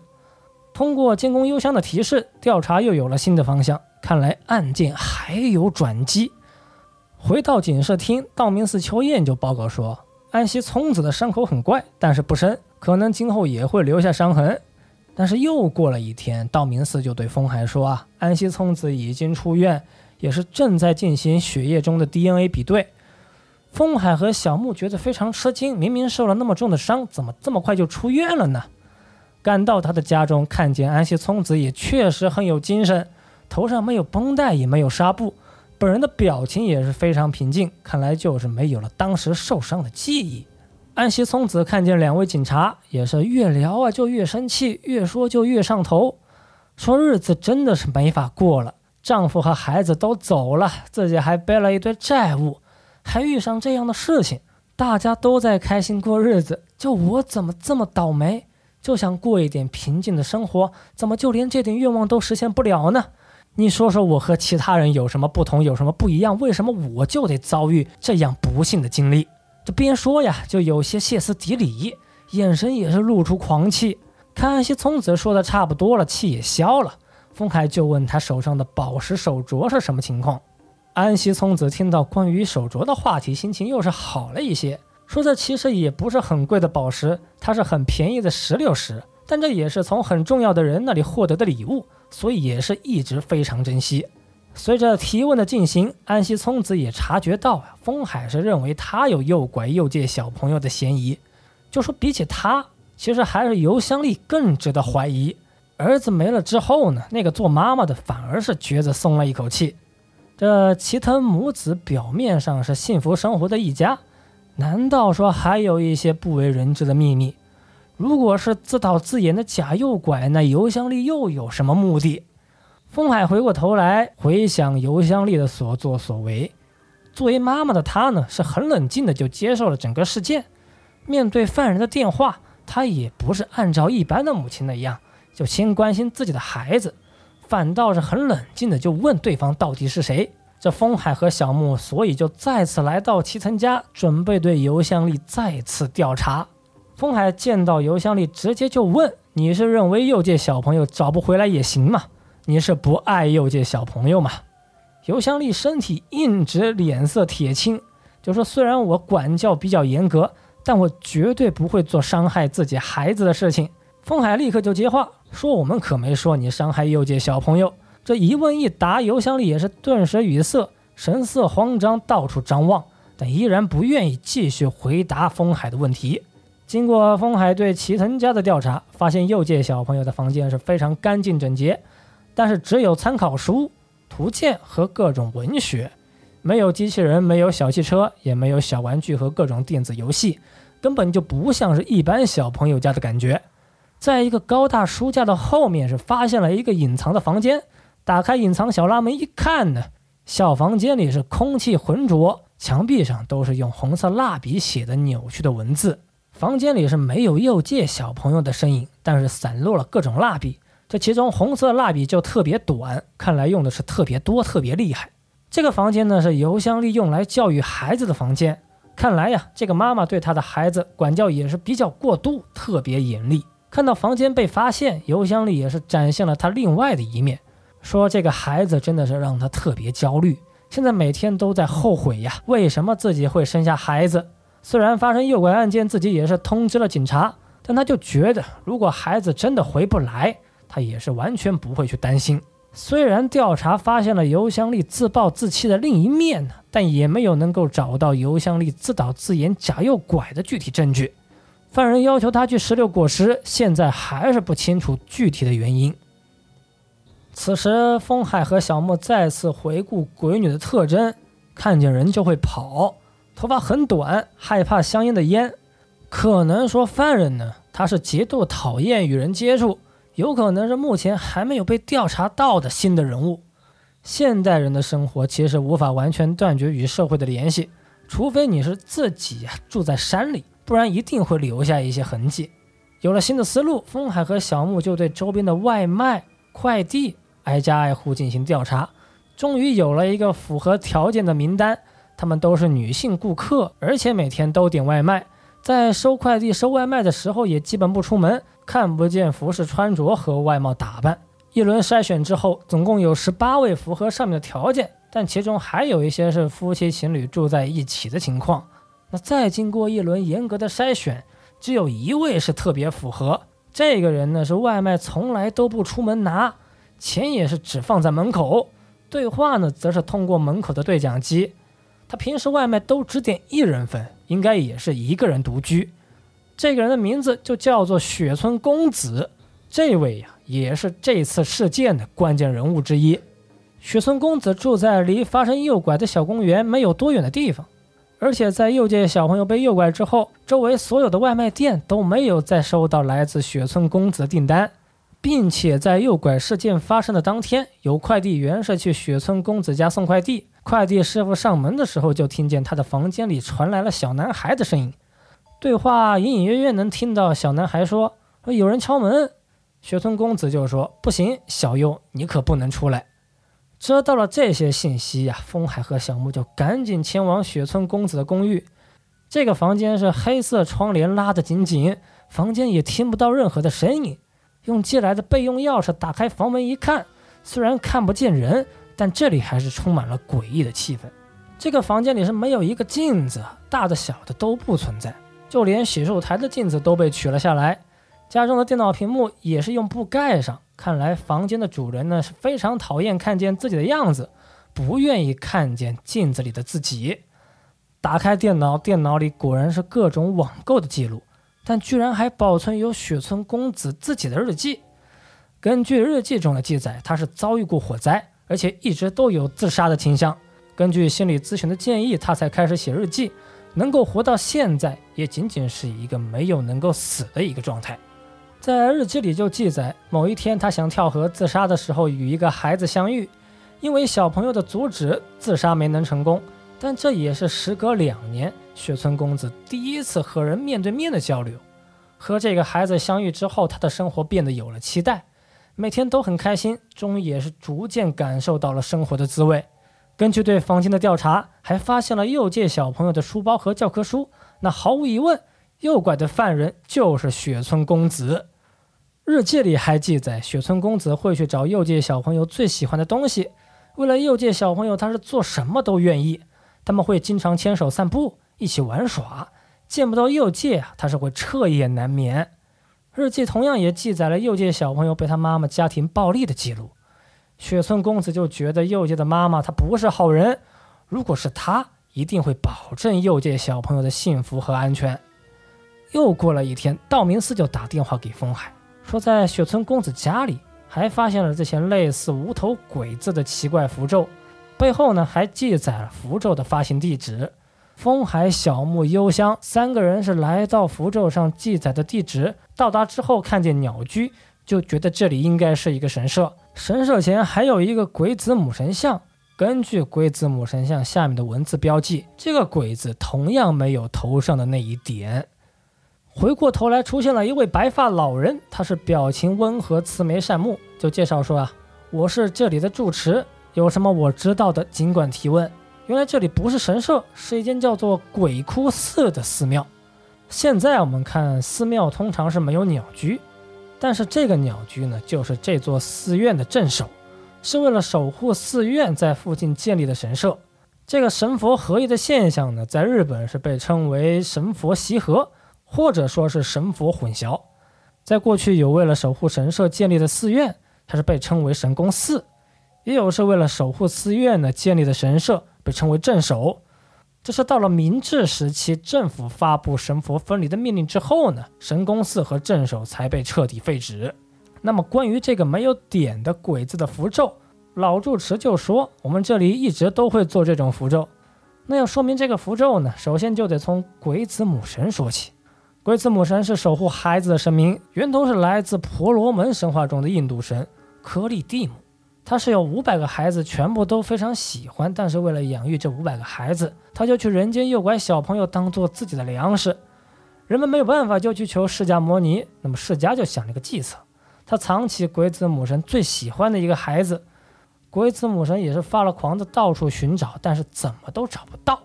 通过监工幽香的提示，调查又有了新的方向，看来案件还有转机。回到警视厅，道明寺秋彦就报告说，安西聪子的伤口很怪，但是不深，可能今后也会留下伤痕。但是又过了一天，道明寺就对风海说：“啊，安西聪子已经出院，也是正在进行血液中的 DNA 比对。”风海和小木觉得非常吃惊，明明受了那么重的伤，怎么这么快就出院了呢？赶到他的家中，看见安西聪子也确实很有精神，头上没有绷带，也没有纱布，本人的表情也是非常平静，看来就是没有了当时受伤的记忆。安西聪子看见两位警察，也是越聊啊就越生气，越说就越上头，说日子真的是没法过了，丈夫和孩子都走了，自己还背了一堆债务，还遇上这样的事情，大家都在开心过日子，就我怎么这么倒霉？就想过一点平静的生活，怎么就连这点愿望都实现不了呢？你说说我和其他人有什么不同，有什么不一样？为什么我就得遭遇这样不幸的经历？这边说呀，就有些歇斯底里，眼神也是露出狂气。看安西聪子说的差不多了，气也消了，风海就问他手上的宝石手镯是什么情况。安西聪子听到关于手镯的话题，心情又是好了一些，说这其实也不是很贵的宝石，它是很便宜的石榴石，但这也是从很重要的人那里获得的礼物，所以也是一直非常珍惜。随着提问的进行，安西聪子也察觉到啊，风海是认为他有诱拐诱借小朋友的嫌疑，就说比起他，其实还是尤香丽更值得怀疑。儿子没了之后呢，那个做妈妈的反而是觉得松了一口气。这齐藤母子表面上是幸福生活的一家，难道说还有一些不为人知的秘密？如果是自导自演的假诱拐，那尤香丽又有什么目的？风海回过头来回想尤香丽的所作所为，作为妈妈的她呢，是很冷静的就接受了整个事件。面对犯人的电话，她也不是按照一般的母亲那样，就先关心自己的孩子，反倒是很冷静的就问对方到底是谁。这风海和小木，所以就再次来到齐藤家，准备对尤香丽再次调查。风海见到尤香丽，直接就问：“你是认为右界小朋友找不回来也行吗？”你是不爱右界小朋友吗？尤香丽身体硬直，脸色铁青，就说：“虽然我管教比较严格，但我绝对不会做伤害自己孩子的事情。”风海立刻就接话说：“我们可没说你伤害右界小朋友。”这一问一答，尤香丽也是顿时语塞，神色慌张，到处张望，但依然不愿意继续回答风海的问题。经过风海对齐藤家的调查，发现诱借小朋友的房间是非常干净整洁。但是只有参考书、图鉴和各种文学，没有机器人，没有小汽车，也没有小玩具和各种电子游戏，根本就不像是一般小朋友家的感觉。在一个高大书架的后面，是发现了一个隐藏的房间。打开隐藏小拉门一看呢，小房间里是空气浑浊，墙壁上都是用红色蜡笔写的扭曲的文字。房间里是没有诱借小朋友的身影，但是散落了各种蜡笔。这其中红色蜡笔就特别短，看来用的是特别多、特别厉害。这个房间呢是尤香丽用来教育孩子的房间，看来呀，这个妈妈对她的孩子管教也是比较过度，特别严厉。看到房间被发现，尤香丽也是展现了她另外的一面，说这个孩子真的是让她特别焦虑，现在每天都在后悔呀，为什么自己会生下孩子？虽然发生诱拐案件，自己也是通知了警察，但他就觉得如果孩子真的回不来。他也是完全不会去担心。虽然调查发现了尤香丽自暴自弃的另一面呢，但也没有能够找到尤香丽自导自演假诱拐的具体证据。犯人要求他去石榴果实，现在还是不清楚具体的原因。此时，风海和小莫再次回顾鬼女的特征：看见人就会跑，头发很短，害怕香烟的烟。可能说犯人呢，他是极度讨厌与人接触。有可能是目前还没有被调查到的新的人物。现代人的生活其实无法完全断绝与社会的联系，除非你是自己住在山里，不然一定会留下一些痕迹。有了新的思路，风海和小木就对周边的外卖、快递挨家挨户进行调查，终于有了一个符合条件的名单。他们都是女性顾客，而且每天都点外卖，在收快递、收外卖的时候也基本不出门。看不见服饰穿着和外貌打扮。一轮筛选之后，总共有十八位符合上面的条件，但其中还有一些是夫妻情侣住在一起的情况。那再经过一轮严格的筛选，只有一位是特别符合。这个人呢是外卖从来都不出门拿，钱也是只放在门口，对话呢则是通过门口的对讲机。他平时外卖都只点一人份，应该也是一个人独居。这个人的名字就叫做雪村公子，这位呀也是这次事件的关键人物之一。雪村公子住在离发生诱拐的小公园没有多远的地方，而且在诱界小朋友被诱拐之后，周围所有的外卖店都没有再收到来自雪村公子的订单，并且在诱拐事件发生的当天，有快递员是去雪村公子家送快递，快递师傅上门的时候就听见他的房间里传来了小男孩的声音。对话隐隐约约能听到小男孩说：“说有人敲门。”雪村公子就说：“不行，小优，你可不能出来。”知道了这些信息呀，风海和小木就赶紧前往雪村公子的公寓。这个房间是黑色窗帘拉得紧紧，房间也听不到任何的声音。用借来的备用钥匙打开房门一看，虽然看不见人，但这里还是充满了诡异的气氛。这个房间里是没有一个镜子，大的小的都不存在，就连洗漱台的镜子都被取了下来。家中的电脑屏幕也是用布盖上，看来房间的主人呢是非常讨厌看见自己的样子，不愿意看见镜子里的自己。打开电脑，电脑里果然是各种网购的记录，但居然还保存有雪村公子自己的日记。根据日记中的记载，他是遭遇过火灾，而且一直都有自杀的倾向。根据心理咨询的建议，他才开始写日记。能够活到现在，也仅仅是一个没有能够死的一个状态。在日记里就记载，某一天他想跳河自杀的时候，与一个孩子相遇，因为小朋友的阻止，自杀没能成功。但这也是时隔两年，雪村公子第一次和人面对面的交流。和这个孩子相遇之后，他的生活变得有了期待，每天都很开心，终于也是逐渐感受到了生活的滋味。根据对房间的调查，还发现了右界小朋友的书包和教科书。那毫无疑问。诱拐的犯人就是雪村公子。日记里还记载，雪村公子会去找右界小朋友最喜欢的东西。为了右界小朋友，他是做什么都愿意。他们会经常牵手散步，一起玩耍。见不到右界啊，他是会彻夜难眠。日记同样也记载了右界小朋友被他妈妈家庭暴力的记录。雪村公子就觉得右界的妈妈她不是好人。如果是他，一定会保证右界小朋友的幸福和安全。又过了一天，道明寺就打电话给风海，说在雪村公子家里还发现了这些类似无头鬼字的奇怪符咒，背后呢还记载了符咒的发行地址。风海、小木、幽香三个人是来到符咒上记载的地址，到达之后看见鸟居，就觉得这里应该是一个神社。神社前还有一个鬼子母神像，根据鬼子母神像下面的文字标记，这个鬼子同样没有头上的那一点。回过头来，出现了一位白发老人，他是表情温和、慈眉善目，就介绍说啊，我是这里的住持，有什么我知道的尽管提问。原来这里不是神社，是一间叫做鬼窟寺的寺庙。现在我们看寺庙通常是没有鸟居，但是这个鸟居呢，就是这座寺院的镇守，是为了守护寺院在附近建立的神社。这个神佛合一的现象呢，在日本是被称为神佛习合。或者说是神佛混淆，在过去有为了守护神社建立的寺院，它是被称为神宫寺；也有是为了守护寺院呢建立的神社，被称为镇守。这是到了明治时期，政府发布神佛分离的命令之后呢，神宫寺和镇守才被彻底废止。那么关于这个没有点的鬼子的符咒，老住持就说，我们这里一直都会做这种符咒。那要说明这个符咒呢，首先就得从鬼子母神说起。鬼子母神是守护孩子的神明，源头是来自婆罗门神话中的印度神克利蒂姆。他是有五百个孩子，全部都非常喜欢，但是为了养育这五百个孩子，他就去人间诱拐小朋友当做自己的粮食。人们没有办法，就去求释迦摩尼。那么释迦就想了个计策，他藏起鬼子母神最喜欢的一个孩子。鬼子母神也是发了狂的到处寻找，但是怎么都找不到。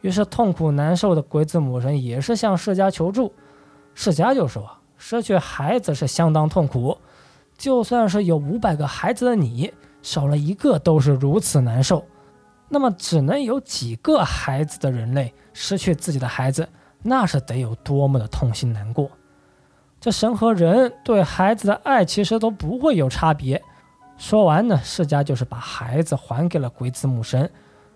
于是痛苦难受的鬼子母神也是向释迦求助。释迦就说：“失去孩子是相当痛苦，就算是有五百个孩子的你，少了一个都是如此难受。那么，只能有几个孩子的人类失去自己的孩子，那是得有多么的痛心难过。这神和人对孩子的爱其实都不会有差别。”说完呢，释迦就是把孩子还给了鬼子母神。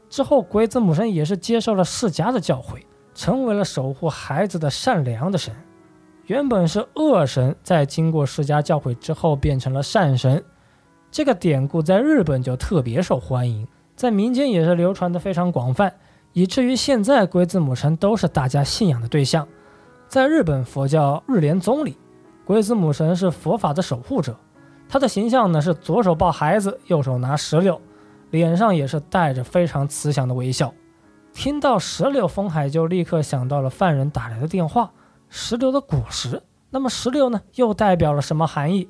之后，鬼子母神也是接受了释迦的教诲，成为了守护孩子的善良的神。原本是恶神，在经过释迦教诲之后变成了善神。这个典故在日本就特别受欢迎，在民间也是流传的非常广泛，以至于现在鬼子母神都是大家信仰的对象。在日本佛教日莲宗里，鬼子母神是佛法的守护者。他的形象呢是左手抱孩子，右手拿石榴，脸上也是带着非常慈祥的微笑。听到石榴，风海就立刻想到了犯人打来的电话。石榴的果实，那么石榴呢？又代表了什么含义？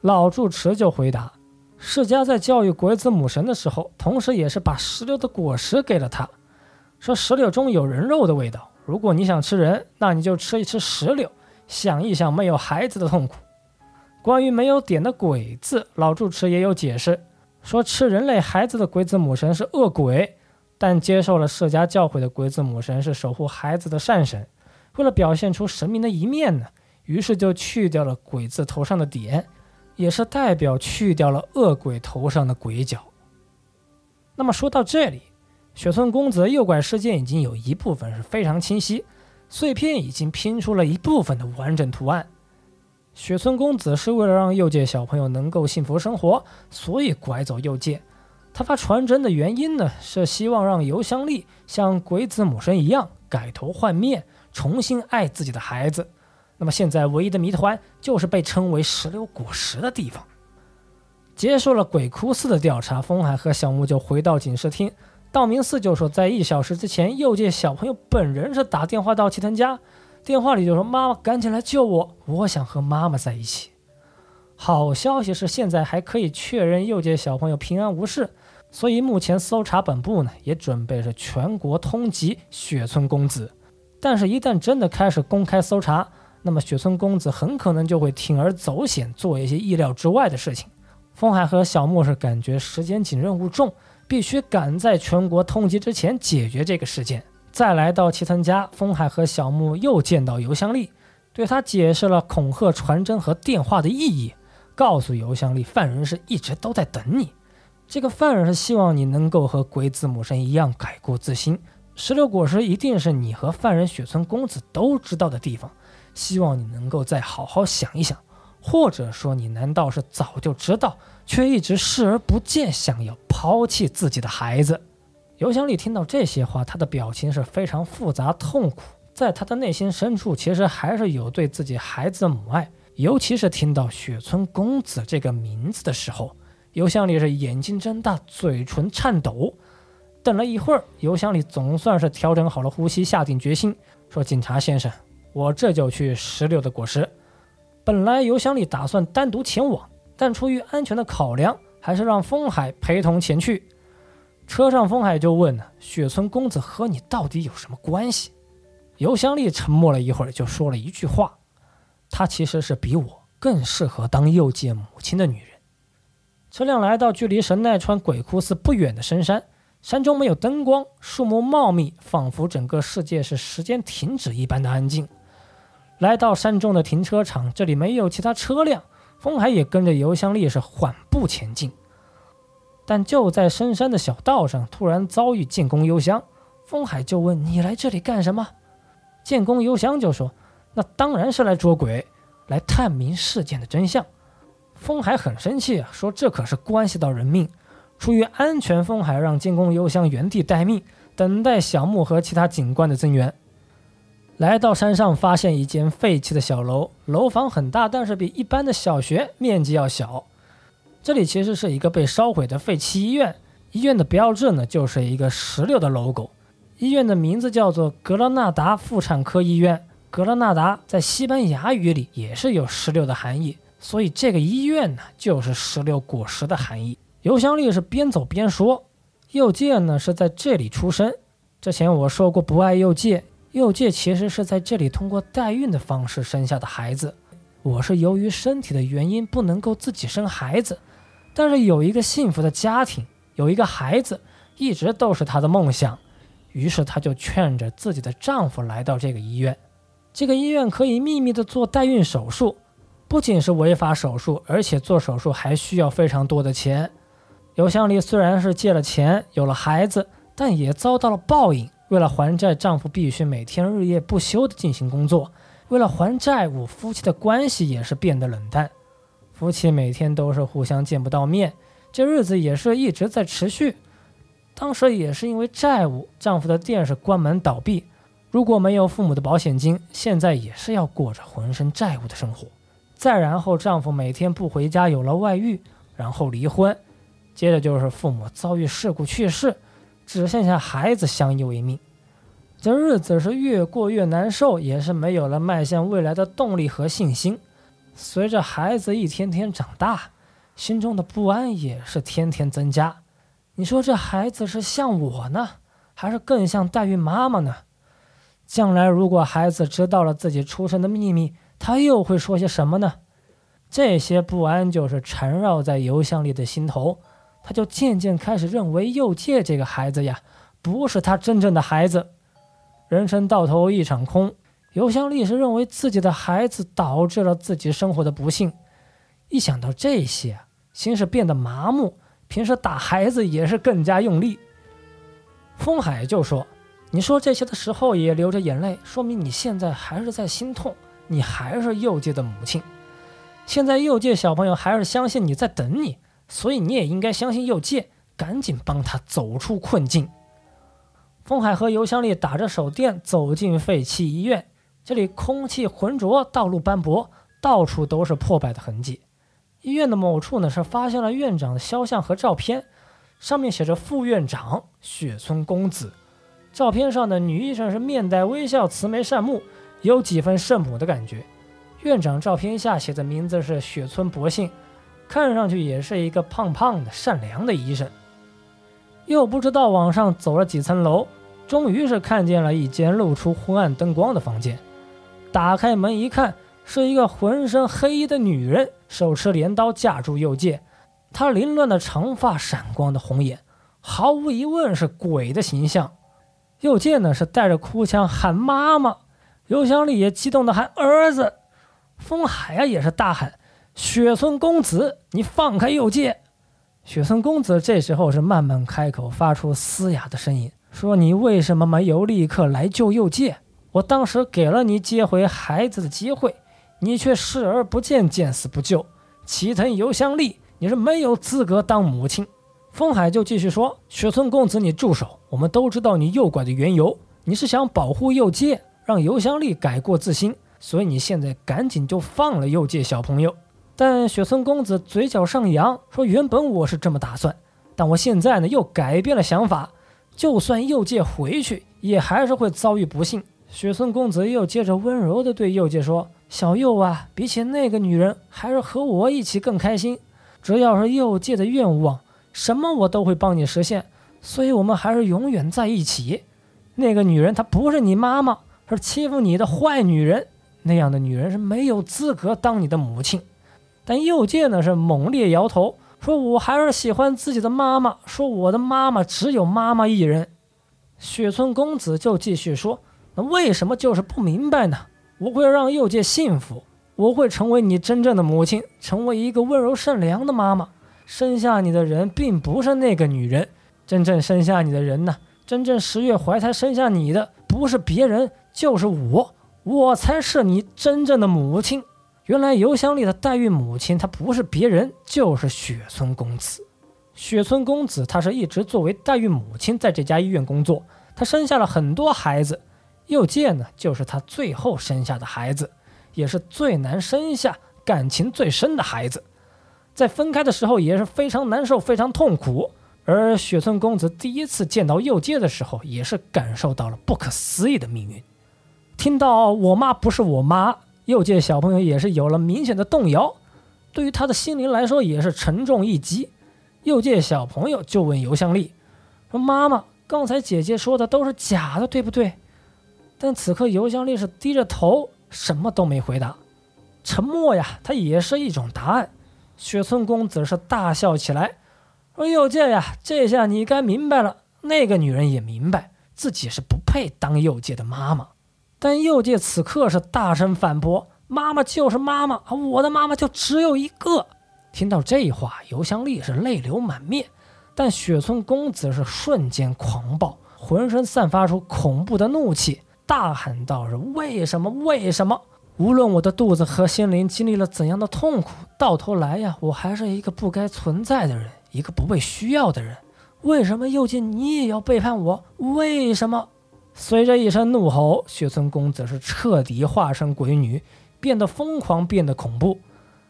老住持就回答：释迦在教育鬼子母神的时候，同时也是把石榴的果实给了他，说石榴中有人肉的味道。如果你想吃人，那你就吃一吃石榴，想一想没有孩子的痛苦。关于没有点的鬼字，老住持也有解释，说吃人类孩子的鬼子母神是恶鬼，但接受了释迦教诲的鬼子母神是守护孩子的善神。为了表现出神明的一面呢，于是就去掉了鬼字头上的点，也是代表去掉了恶鬼头上的鬼角。那么说到这里，雪村公子的诱拐事件已经有一部分是非常清晰，碎片已经拼出了一部分的完整图案。雪村公子是为了让右界小朋友能够幸福生活，所以拐走右界。他发传真的原因呢，是希望让尤香丽像鬼子母神一样改头换面，重新爱自己的孩子。那么现在唯一的谜团就是被称为石榴果实的地方。结束了鬼哭寺的调查，风海和小木就回到警视厅。道明寺就说，在一小时之前，右界小朋友本人是打电话到齐藤家，电话里就说：“妈妈，赶紧来救我，我想和妈妈在一起。”好消息是，现在还可以确认右界小朋友平安无事，所以目前搜查本部呢也准备是全国通缉雪村公子。但是，一旦真的开始公开搜查，那么雪村公子很可能就会铤而走险，做一些意料之外的事情。风海和小木是感觉时间紧，任务重，必须赶在全国通缉之前解决这个事件。再来到齐藤家，风海和小木又见到尤香丽，对他解释了恐吓传真和电话的意义，告诉尤香丽，犯人是一直都在等你。这个犯人是希望你能够和鬼子母神一样改过自新。石榴果实一定是你和犯人雪村公子都知道的地方，希望你能够再好好想一想。或者说，你难道是早就知道，却一直视而不见，想要抛弃自己的孩子？尤香丽听到这些话，她的表情是非常复杂、痛苦。在她的内心深处，其实还是有对自己孩子的母爱。尤其是听到雪村公子这个名字的时候，尤香丽是眼睛睁大，嘴唇颤抖。等了一会儿，尤香丽总算是调整好了呼吸，下定决心说：“警察先生，我这就去石榴的果实。”本来尤香丽打算单独前往，但出于安全的考量，还是让风海陪同前去。车上，风海就问：“雪村公子和你到底有什么关系？”尤香丽沉默了一会儿，就说了一句话：“她其实是比我更适合当右界母亲的女人。”车辆来到距离神奈川鬼哭寺不远的深山，山中没有灯光，树木茂密，仿佛整个世界是时间停止一般的安静。来到山中的停车场，这里没有其他车辆，风海也跟着油香力是缓步前进。但就在深山的小道上，突然遭遇建功幽香，风海就问：“你来这里干什么？”建功幽香就说：“那当然是来捉鬼，来探明事件的真相。”风海很生气啊，说：“这可是关系到人命，出于安全，风海让建功幽香原地待命，等待小木和其他警官的增援。”来到山上，发现一间废弃的小楼，楼房很大，但是比一般的小学面积要小。这里其实是一个被烧毁的废弃医院，医院的标志呢就是一个石榴的 logo。医院的名字叫做格拉纳达妇产科医院。格拉纳达在西班牙语里也是有石榴的含义，所以这个医院呢就是石榴果实的含义。尤香丽是边走边说：“右介呢是在这里出生，之前我说过不爱右介。”右介其实是在这里通过代孕的方式生下的孩子。我是由于身体的原因不能够自己生孩子，但是有一个幸福的家庭，有一个孩子，一直都是她的梦想。于是她就劝着自己的丈夫来到这个医院。这个医院可以秘密的做代孕手术，不仅是违法手术，而且做手术还需要非常多的钱。刘香丽虽然是借了钱有了孩子，但也遭到了报应。为了还债，丈夫必须每天日夜不休地进行工作。为了还债务，夫妻的关系也是变得冷淡。夫妻每天都是互相见不到面，这日子也是一直在持续。当时也是因为债务，丈夫的店是关门倒闭。如果没有父母的保险金，现在也是要过着浑身债务的生活。再然后，丈夫每天不回家，有了外遇，然后离婚，接着就是父母遭遇事故去世。只剩下孩子相依为命，这日子是越过越难受，也是没有了迈向未来的动力和信心。随着孩子一天天长大，心中的不安也是天天增加。你说这孩子是像我呢，还是更像代孕妈妈呢？将来如果孩子知道了自己出生的秘密，他又会说些什么呢？这些不安就是缠绕在邮箱里的心头，他就渐渐开始认为右介这个孩子呀，不是他真正的孩子。人生到头一场空，尤香丽是认为自己的孩子导致了自己生活的不幸。一想到这些，心是变得麻木，平时打孩子也是更加用力。风海就说：“你说这些的时候也流着眼泪，说明你现在还是在心痛，你还是右介的母亲。现在右介小朋友还是相信你在等你，所以你也应该相信右介，赶紧帮他走出困境。”风海和尤香丽打着手电走进废弃医院，这里空气浑浊，道路斑驳，到处都是破败的痕迹。医院的某处呢是发现了院长的肖像和照片。上面写着“副院长雪村公子”，照片上的女医生是面带微笑、慈眉善目，有几分圣母的感觉。院长照片下写的名字是雪村博信，看上去也是一个胖胖的、善良的医生。又不知道往上走了几层楼，终于是看见了一间露出昏暗灯光的房间。打开门一看，是一个浑身黑衣的女人，手持镰刀架住右介。她凌乱的长发，闪光的红眼，毫无疑问是鬼的形象。右介呢是带着哭腔喊妈妈，尤香丽也激动的喊儿子。风海啊也是大喊：“雪村公子，你放开右介！”雪村公子这时候是慢慢开口，发出嘶哑的声音，说：“你为什么没有立刻来救右介？我当时给了你接回孩子的机会，你却视而不见，见死不救。齐藤由香丽。”你是没有资格当母亲。风海就继续说：“雪村公子，你住手！我们都知道你诱拐的缘由，你是想保护右介，让尤香丽改过自新，所以你现在赶紧就放了右介小朋友。”但雪村公子嘴角上扬，说：“原本我是这么打算，但我现在呢又改变了想法。就算右介回去，也还是会遭遇不幸。”雪村公子又接着温柔地对右介说：“小右啊，比起那个女人，还是和我一起更开心。”只要是右介的愿望，什么我都会帮你实现。所以，我们还是永远在一起。那个女人她不是你妈妈，是欺负你的坏女人。那样的女人是没有资格当你的母亲。但右介呢是猛烈摇头，说我还是喜欢自己的妈妈。说我的妈妈只有妈妈一人。雪村公子就继续说：“那为什么就是不明白呢？我会让右介幸福。”我会成为你真正的母亲，成为一个温柔善良的妈妈。生下你的人并不是那个女人，真正生下你的人呢？真正十月怀胎生下你的不是别人，就是我，我才是你真正的母亲。原来邮箱里的代孕母亲，她不是别人，就是雪村公子。雪村公子他是一直作为代孕母亲在这家医院工作，他生下了很多孩子，佑介呢就是他最后生下的孩子。也是最难生下、感情最深的孩子，在分开的时候也是非常难受、非常痛苦。而雪村公子第一次见到右介的时候，也是感受到了不可思议的命运。听到我妈不是我妈，右介小朋友也是有了明显的动摇，对于他的心灵来说也是沉重一击。右介小朋友就问尤香丽说：“妈妈，刚才姐姐说的都是假的，对不对？”但此刻尤香丽是低着头。什么都没回答，沉默呀，它也是一种答案。雪村公子是大笑起来，说：“右介呀，这下你该明白了。那个女人也明白自己是不配当右介的妈妈。但右介此刻是大声反驳：妈妈就是妈妈，我的妈妈就只有一个。听到这话，尤香丽是泪流满面，但雪村公子是瞬间狂暴，浑身散发出恐怖的怒气。大喊道：“是为什么？为什么？无论我的肚子和心灵经历了怎样的痛苦，到头来呀，我还是一个不该存在的人，一个不被需要的人。为什么右介你也要背叛我？为什么？”随着一声怒吼，雪村公子是彻底化身鬼女，变得疯狂，变得恐怖。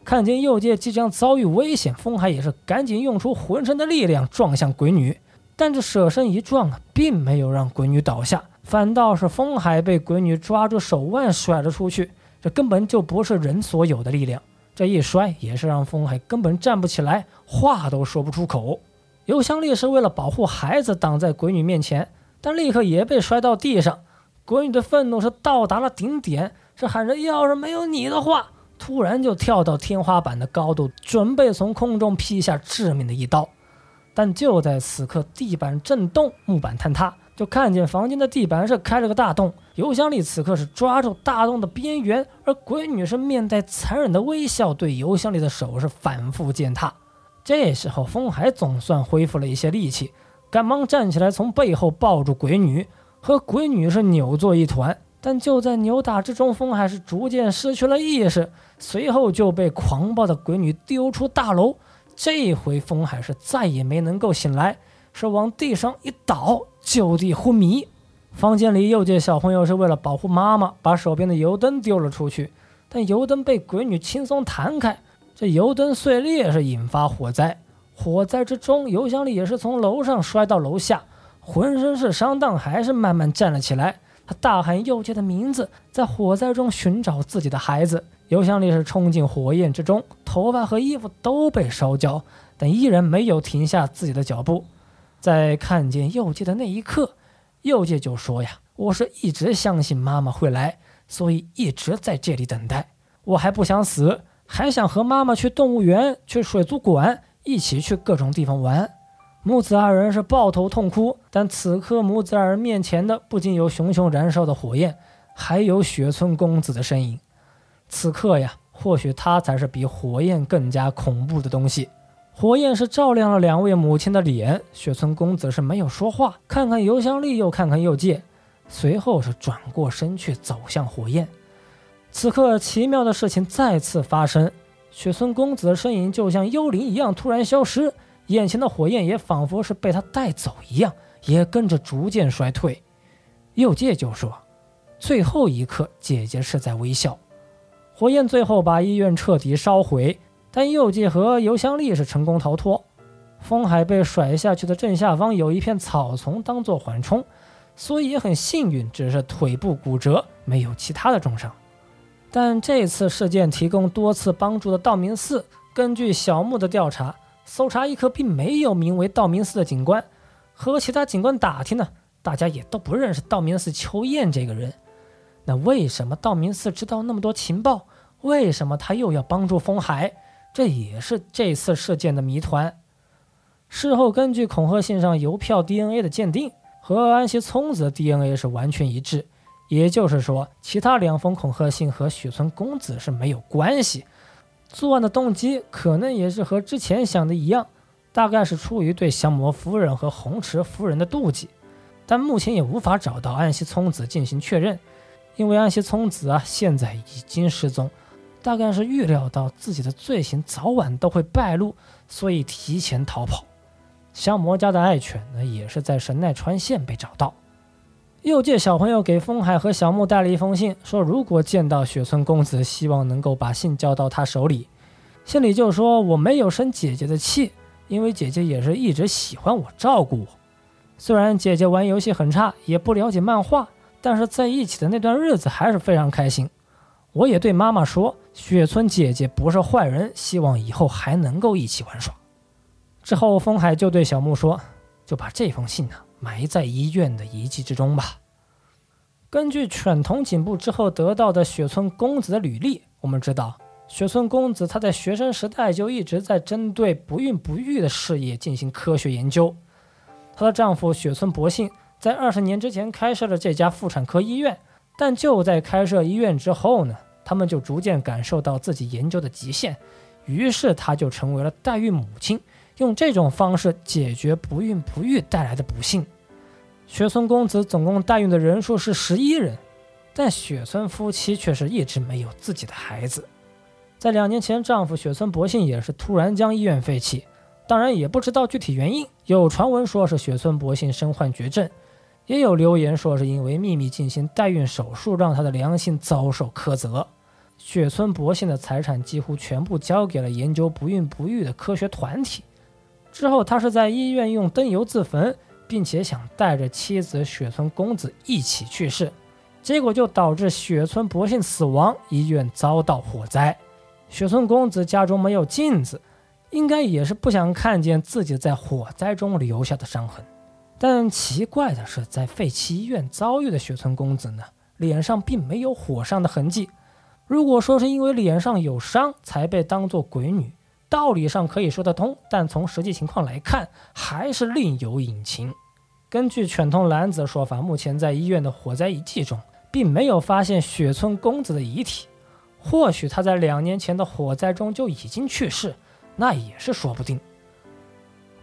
看见右界即将遭遇危险，风海也是赶紧用出浑身的力量撞向鬼女，但这舍身一撞啊，并没有让鬼女倒下。反倒是风海被鬼女抓住手腕甩了出去，这根本就不是人所有的力量。这一摔也是让风海根本站不起来，话都说不出口。尤香丽是为了保护孩子挡在鬼女面前，但立刻也被摔到地上。鬼女的愤怒是到达了顶点，是喊着：“要是没有你的话，突然就跳到天花板的高度，准备从空中劈下致命的一刀。但就在此刻，地板震动，木板坍塌，就看见房间的地板是开了个大洞。尤香丽此刻是抓住大洞的边缘，而鬼女是面带残忍的微笑，对尤香丽的手是反复践踏。这时候，风海总算恢复了一些力气，赶忙站起来，从背后抱住鬼女，和鬼女是扭作一团。但就在扭打之中，风海是逐渐失去了意识，随后就被狂暴的鬼女丢出大楼。这回风海是再也没能够醒来，是往地上一倒，就地昏迷。房间里，右界小朋友是为了保护妈妈，把手边的油灯丢了出去，但油灯被鬼女轻松弹开，这油灯碎裂是引发火灾。火灾之中，尤香丽也是从楼上摔到楼下，浑身是伤，但还是慢慢站了起来。他大喊右界的名字，在火灾中寻找自己的孩子。尤香丽是冲进火焰之中，头发和衣服都被烧焦，但依然没有停下自己的脚步。在看见右界的那一刻，右界就说：“呀，我是一直相信妈妈会来，所以一直在这里等待。我还不想死，还想和妈妈去动物园、去水族馆，一起去各种地方玩。”母子二人是抱头痛哭，但此刻母子二人面前的不仅有熊熊燃烧的火焰，还有雪村公子的身影。此刻呀，或许他才是比火焰更加恐怖的东西。火焰是照亮了两位母亲的脸，雪村公子是没有说话，看看尤香丽，又看看右界，随后是转过身去走向火焰。此刻，奇妙的事情再次发生，雪村公子的身影就像幽灵一样突然消失。眼前的火焰也仿佛是被他带走一样，也跟着逐渐衰退。右介就说：“最后一刻，姐姐是在微笑。”火焰最后把医院彻底烧毁，但右介和尤香丽是成功逃脱。风海被甩下去的正下方有一片草丛当做缓冲，所以也很幸运，只是腿部骨折，没有其他的重伤。但这次事件提供多次帮助的道明寺，根据小木的调查。搜查一科并没有名为道明寺的警官，和其他警官打听呢，大家也都不认识道明寺秋彦这个人。那为什么道明寺知道那么多情报？为什么他又要帮助风海？这也是这次事件的谜团。事后根据恐吓信上邮票 DNA 的鉴定，和安西聪子的 DNA 是完全一致，也就是说，其他两封恐吓信和雪村公子是没有关系。作案的动机可能也是和之前想的一样，大概是出于对香魔夫人和红池夫人的妒忌，但目前也无法找到安西聪子进行确认，因为安西聪子啊现在已经失踪，大概是预料到自己的罪行早晚都会败露，所以提前逃跑。香魔家的爱犬呢，也是在神奈川县被找到。又借小朋友给风海和小木带了一封信，说如果见到雪村公子，希望能够把信交到他手里。信里就说我没有生姐姐的气，因为姐姐也是一直喜欢我、照顾我。虽然姐姐玩游戏很差，也不了解漫画，但是在一起的那段日子还是非常开心。我也对妈妈说，雪村姐姐不是坏人，希望以后还能够一起玩耍。之后，风海就对小木说，就把这封信呢。埋在医院的遗迹之中吧。根据犬童警部之后得到的雪村公子的履历，我们知道雪村公子他在学生时代就一直在针对不孕不育的事业进行科学研究。她的丈夫雪村博信在二十年之前开设了这家妇产科医院，但就在开设医院之后呢，他们就逐渐感受到自己研究的极限，于是他就成为了代孕母亲。用这种方式解决不孕不育带来的不幸。雪村公子总共代孕的人数是十一人，但雪村夫妻却是一直没有自己的孩子。在两年前，丈夫雪村博信也是突然将医院废弃，当然也不知道具体原因。有传闻说是雪村博信身患绝症，也有留言说是因为秘密进行代孕手术，让他的良心遭受苛责。雪村博信的财产几乎全部交给了研究不孕不育的科学团体。之后，他是在医院用灯油自焚，并且想带着妻子雪村公子一起去世，结果就导致雪村不幸死亡，医院遭到火灾。雪村公子家中没有镜子，应该也是不想看见自己在火灾中留下的伤痕。但奇怪的是，在废弃医院遭遇的雪村公子呢，脸上并没有火伤的痕迹，如果说是因为脸上有伤才被当作鬼女，道理上可以说得通，但从实际情况来看，还是另有隐情。根据犬通男子的说法，目前在医院的火灾遗迹中，并没有发现雪村公子的遗体。或许他在两年前的火灾中就已经去世，那也是说不定。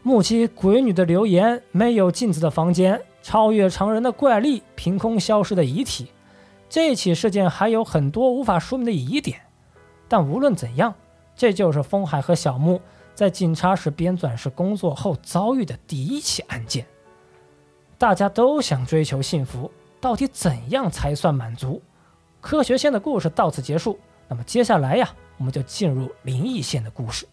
目击鬼女的留言：没有镜子的房间，超越常人的怪力，凭空消失的遗体。这起事件还有很多无法说明的疑点，但无论怎样，这就是风海和小木在警察室编纂室工作后遭遇的第一起案件。大家都想追求幸福，到底怎样才算满足？科学线的故事到此结束。那么接下来呀，我们就进入灵异线的故事。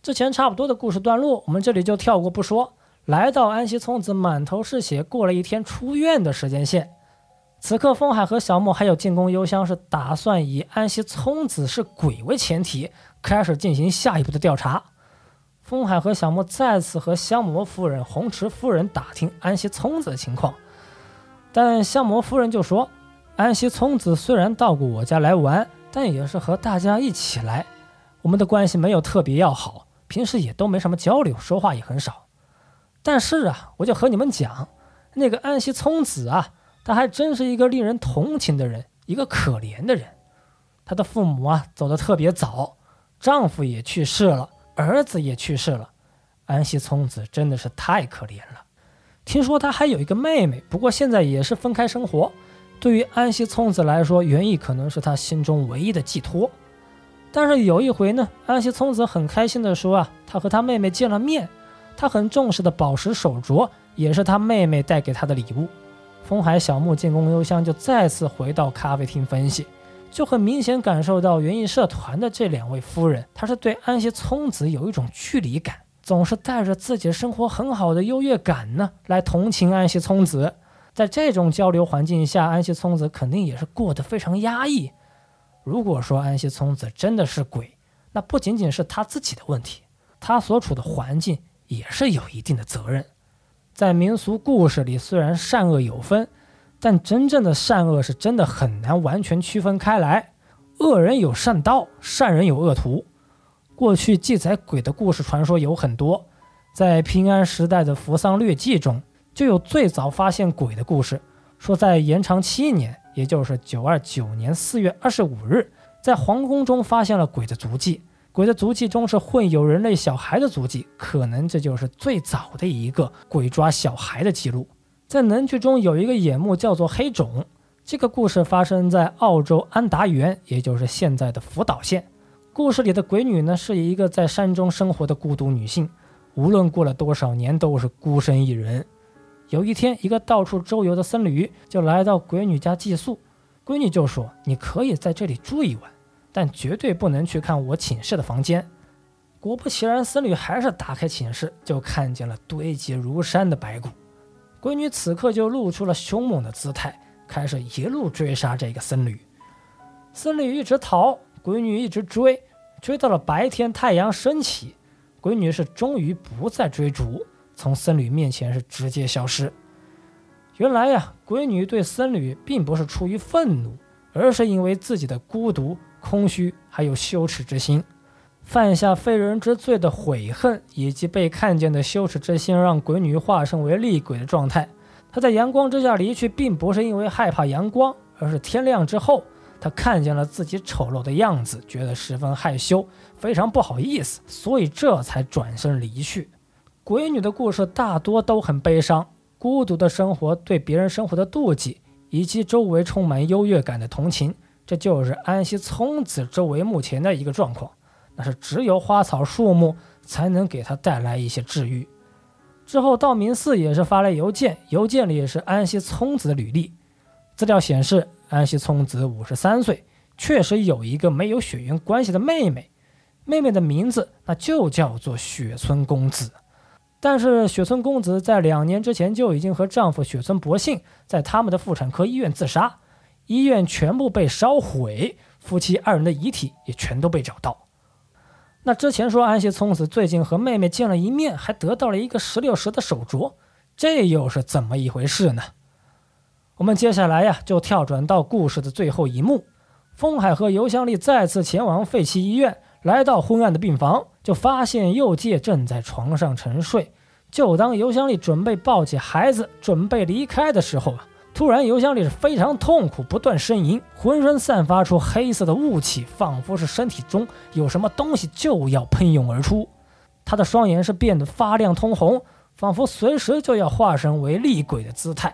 之前差不多的故事段落，我们这里就跳过不说。来到安西聪子满头是血，过了一天出院的时间线。此刻，风海和小莫还有进攻幽香是打算以安西聪子是鬼为前提，开始进行下一步的调查。风海和小莫再次和香魔夫人、红池夫人打听安西聪子的情况。但香魔夫人就说：“安西聪子虽然到过我家来玩，但也是和大家一起来，我们的关系没有特别要好，平时也都没什么交流，说话也很少。但是啊，我就和你们讲，那个安西聪子啊，他还真是一个令人同情的人，一个可怜的人。他的父母啊走得特别早，丈夫也去世了，儿子也去世了，安西聪子真的是太可怜了。”听说他还有一个妹妹，不过现在也是分开生活。对于安西聪子来说，园艺可能是他心中唯一的寄托。但是有一回呢，安西聪子很开心地说啊，他和他妹妹见了面，他很重视的宝石手镯也是他妹妹带给他的礼物。风海小木进宫幽香就再次回到咖啡厅分析，就很明显感受到园艺社团的这两位夫人，她是对安西聪子有一种距离感。总是带着自己生活很好的优越感呢，来同情安西聪子。在这种交流环境下，安西聪子肯定也是过得非常压抑。如果说安西聪子真的是鬼，那不仅仅是他自己的问题，他所处的环境也是有一定的责任。在民俗故事里，虽然善恶有分，但真正的善恶是真的很难完全区分开来。恶人有善道，善人有恶徒。过去记载鬼的故事传说有很多，在平安时代的《扶桑略记》中就有最早发现鬼的故事。说在延长七年，也就是九二九年四月二十五日，在皇宫中发现了鬼的足迹。鬼的足迹中是混有人类小孩的足迹，可能这就是最早的一个鬼抓小孩的记录。在能剧中有一个眼目叫做黑种，这个故事发生在澳洲安达园，也就是现在的福岛县。故事里的鬼女呢，是一个在山中生活的孤独女性，无论过了多少年，都是孤身一人。有一天，一个到处周游的僧侣就来到鬼女家寄宿，闺女就说：“你可以在这里住一晚，但绝对不能去看我寝室的房间。”果不其然，僧侣还是打开寝室，就看见了堆积如山的白骨。鬼女此刻就露出了凶猛的姿态，开始一路追杀这个僧侣。僧侣一直逃，鬼女一直追。追到了白天，太阳升起，鬼女是终于不再追逐，从僧侣面前是直接消失。原来呀，鬼女对僧侣并不是出于愤怒，而是因为自己的孤独、空虚，还有羞耻之心，犯下非人之罪的悔恨，以及被看见的羞耻之心，让鬼女化身为厉鬼的状态。她在阳光之下离去，并不是因为害怕阳光，而是天亮之后。她看见了自己丑陋的样子，觉得十分害羞，非常不好意思，所以这才转身离去。鬼女的故事大多都很悲伤，孤独的生活，对别人生活的妒忌，以及周围充满优越感的同情，这就是安西聪子周围目前的一个状况。那是只有花草树木才能给他带来一些治愈。之后，道明寺也是发来邮件，邮件里也是安西聪子的履历，资料显示。安西聪子五十三岁，确实有一个没有血缘关系的妹妹，妹妹的名字那就叫做雪村公子。但是雪村公子在两年之前就已经和丈夫雪村博信在他们的妇产科医院自杀，医院全部被烧毁，夫妻二人的遗体也全都被找到。那之前说安西聪子最近和妹妹见了一面，还得到了一个石榴石的手镯，这又是怎么一回事呢？我们接下来呀，就跳转到故事的最后一幕。风海和尤香丽再次前往废弃医院，来到昏暗的病房，就发现右介正在床上沉睡。就当尤香丽准备抱起孩子，准备离开的时候啊，突然尤香丽是非常痛苦，不断呻吟，浑身散发出黑色的雾气，仿佛是身体中有什么东西就要喷涌而出。他的双眼是变得发亮通红，仿佛随时就要化身为厉鬼的姿态。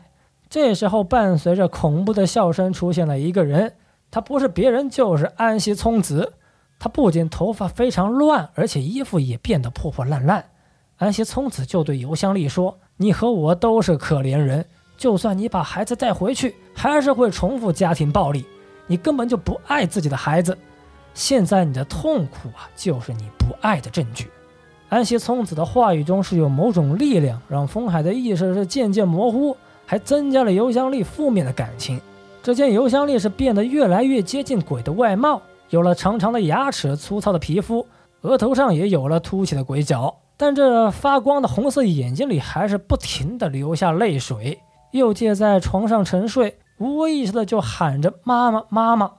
这时候，伴随着恐怖的笑声，出现了一个人。他不是别人，就是安西聪子。他不仅头发非常乱，而且衣服也变得破破烂烂。安西聪子就对尤香丽说：“你和我都是可怜人，就算你把孩子带回去，还是会重复家庭暴力。你根本就不爱自己的孩子。现在你的痛苦啊，就是你不爱的证据。”安西聪子的话语中是有某种力量，让风海的意识是渐渐模糊，还增加了尤香丽负面的感情。只见尤香丽是变得越来越接近鬼的外貌，有了长长的牙齿、粗糙的皮肤，额头上也有了凸起的鬼角，但这发光的红色眼睛里还是不停地流下泪水。又借在床上沉睡，无意识的就喊着“妈妈，妈妈”。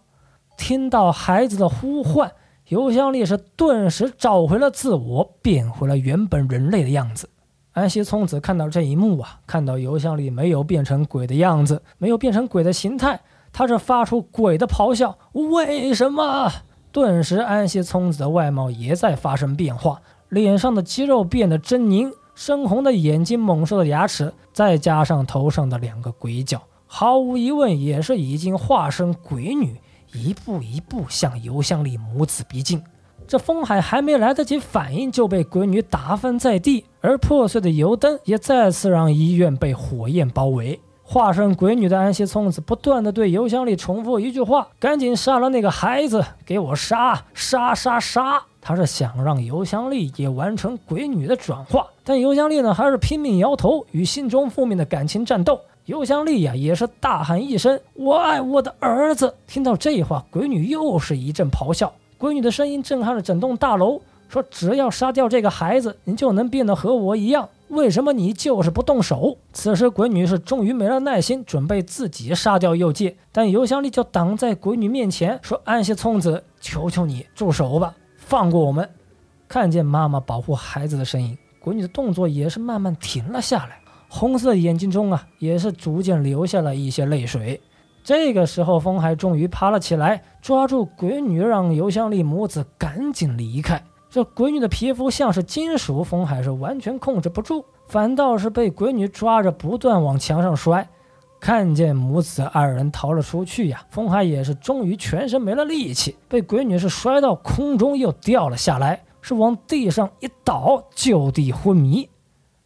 听到孩子的呼唤，尤香丽是顿时找回了自我，变回了原本人类的样子。安西聪子看到这一幕啊，看到油箱里没有变成鬼的样子，没有变成鬼的形态，他是发出鬼的咆哮。为什么？顿时，安西聪子的外貌也在发生变化，脸上的肌肉变得狰狞，深红的眼睛，猛兽的牙齿，再加上头上的两个鬼角，毫无疑问也是已经化身鬼女，一步一步向油箱里母子逼近。这风海还没来得及反应，就被鬼女打翻在地，而破碎的油灯也再次让医院被火焰包围。化身鬼女的安西聪子不断的对油箱里重复一句话：“赶紧杀了那个孩子，给我杀杀杀杀！”他是想让油箱里也完成鬼女的转化，但尤香丽呢还是拼命摇头，与心中负面的感情战斗。尤香丽呀也是大喊一声：“我爱我的儿子！”听到这话，鬼女又是一阵咆哮。鬼女的声音震撼了整栋大楼，说：“只要杀掉这个孩子，你就能变得和我一样。为什么你就是不动手？”此时，鬼女是终于没了耐心，准备自己杀掉右介，但尤香丽就挡在鬼女面前，说：“安西聪子，求求你住手吧，放过我们。”看见妈妈保护孩子的身影，鬼女的动作也是慢慢停了下来，红色眼睛中啊，也是逐渐流下了一些泪水。这个时候，风海终于爬了起来，抓住鬼女，让尤香丽母子赶紧离开。这鬼女的皮肤像是金属，风海是完全控制不住，反倒是被鬼女抓着不断往墙上摔。看见母子二人逃了出去呀，风海也是终于全身没了力气，被鬼女是摔到空中又掉了下来，是往地上一倒，就地昏迷。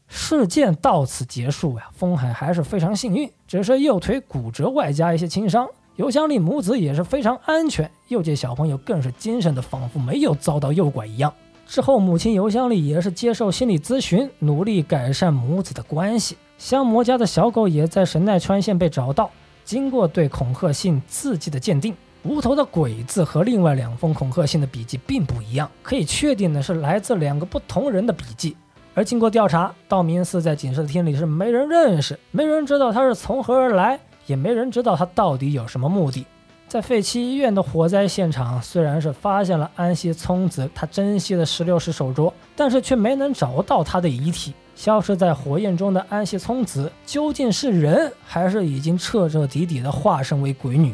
事件到此结束呀，风海还是非常幸运，只是右腿骨折，外加一些轻伤。尤香丽母子也是非常安全，右界小朋友更是精神的，仿佛没有遭到诱拐一样。之后，母亲尤香丽也是接受心理咨询，努力改善母子的关系。香魔家的小狗也在神奈川县被找到，经过对恐吓信字迹的鉴定，无头的鬼字和另外两封恐吓信的笔迹并不一样，可以确定的是来自两个不同人的笔迹。而经过调查，道明寺在警视厅里是没人认识，没人知道他是从何而来，也没人知道他到底有什么目的。在废弃医院的火灾现场，虽然是发现了安西聪子他珍惜的石榴石手镯，但是却没能找到他的遗体。消失在火焰中的安西聪子究竟是人，还是已经彻彻底底的化身为鬼女？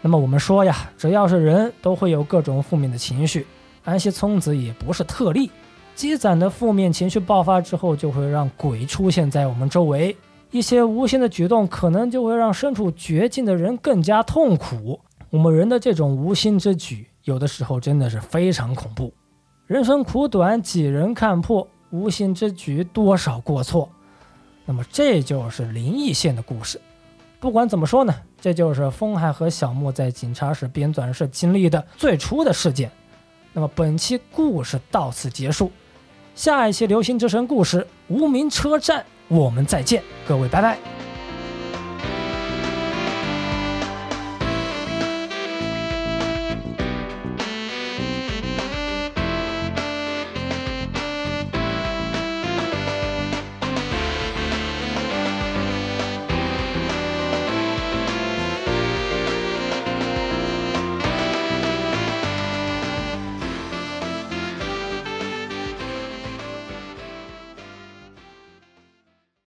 那么我们说呀，只要是人都会有各种负面的情绪，安西聪子也不是特例。积攒的负面情绪爆发之后，就会让鬼出现在我们周围。一些无心的举动，可能就会让身处绝境的人更加痛苦。我们人的这种无心之举，有的时候真的是非常恐怖。人生苦短，几人看破？无心之举，多少过错？那么，这就是灵异线的故事。不管怎么说呢，这就是风海和小木在警察室编纂室经历的最初的事件。那么，本期故事到此结束。下一期《流星之神》故事《无名车站》，我们再见，各位，拜拜。